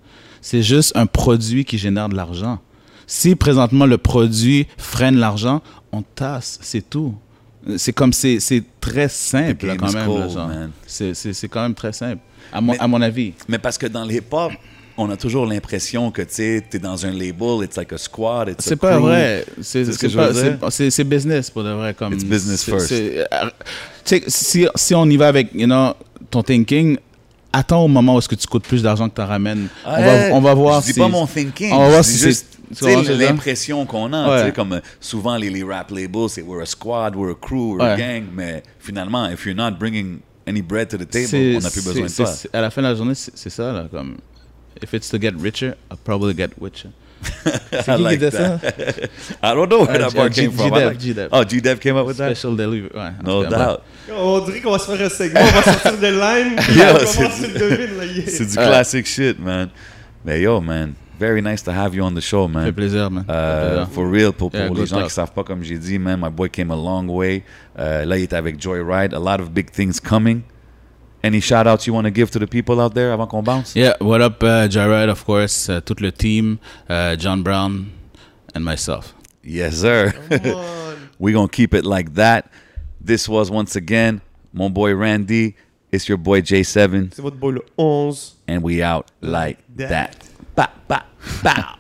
C'est juste un produit qui génère de l'argent. Si présentement le produit freine l'argent, on tasse, c'est tout. C'est comme c'est très simple là, quand même. C'est quand même très simple, à mon, Mais- à mon avis. Mais parce que dans le hip-hop, on a toujours l'impression que, tu t'es dans un label, it's like a squad, it's C'est pas crew. vrai. C'est ce business pour de vrai. Comme It's business first. euh, tu sais, si, si on y va avec you know, ton thinking, attends au moment où est-ce que tu coûtes plus d'argent que tu en ramènes. on, Ouais, va, on va voir Je dis si. pas mon thinking. on va voir si juste, l'impression qu'on a. Ouais. Comme euh, souvent, les, les rap labels, c'est we're a squad, we're a crew, we're a Ouais. gang. Mais finalement, if you're not bringing any bread to the table, on n'a plus besoin de toi. À la fin de la journée, c'est ça. Là, comme, if it's to get richer, I'll probably get richer. C'est I qui like qui dit that. ça? I don't know where Uh, that bar G- came from. G-Dev. Oh, G-Dev came up with that? Special delivery. Ouais, No doubt. On dirait qu'on va se faire un segment, on va sortir des lines. puis Yeah, on va devines, là, yeah. C'est du classic shit, man. Mais yo, man, very nice to have you on the show, Ça fait man. plaisir, man. Ça Euh, plaisir. for real, pour, pour Yeah, les gens talk. qui savent pas, comme j'ai dit, man, my boy came a long way. Euh, là, il est avec Joyride. A lot of big things coming. Any shout outs you want to give to the people out there avant qu'on bounce? Yeah, what up, uh, Jared, of course, uh, tout le team, uh, John Brown, and myself. Yes, sir. Come on. We're going to keep it like that. This was, once again, mon boy Randy. It's your boy J7. C'est votre boy le 11. And we out like That. that. Ba, ba, bow.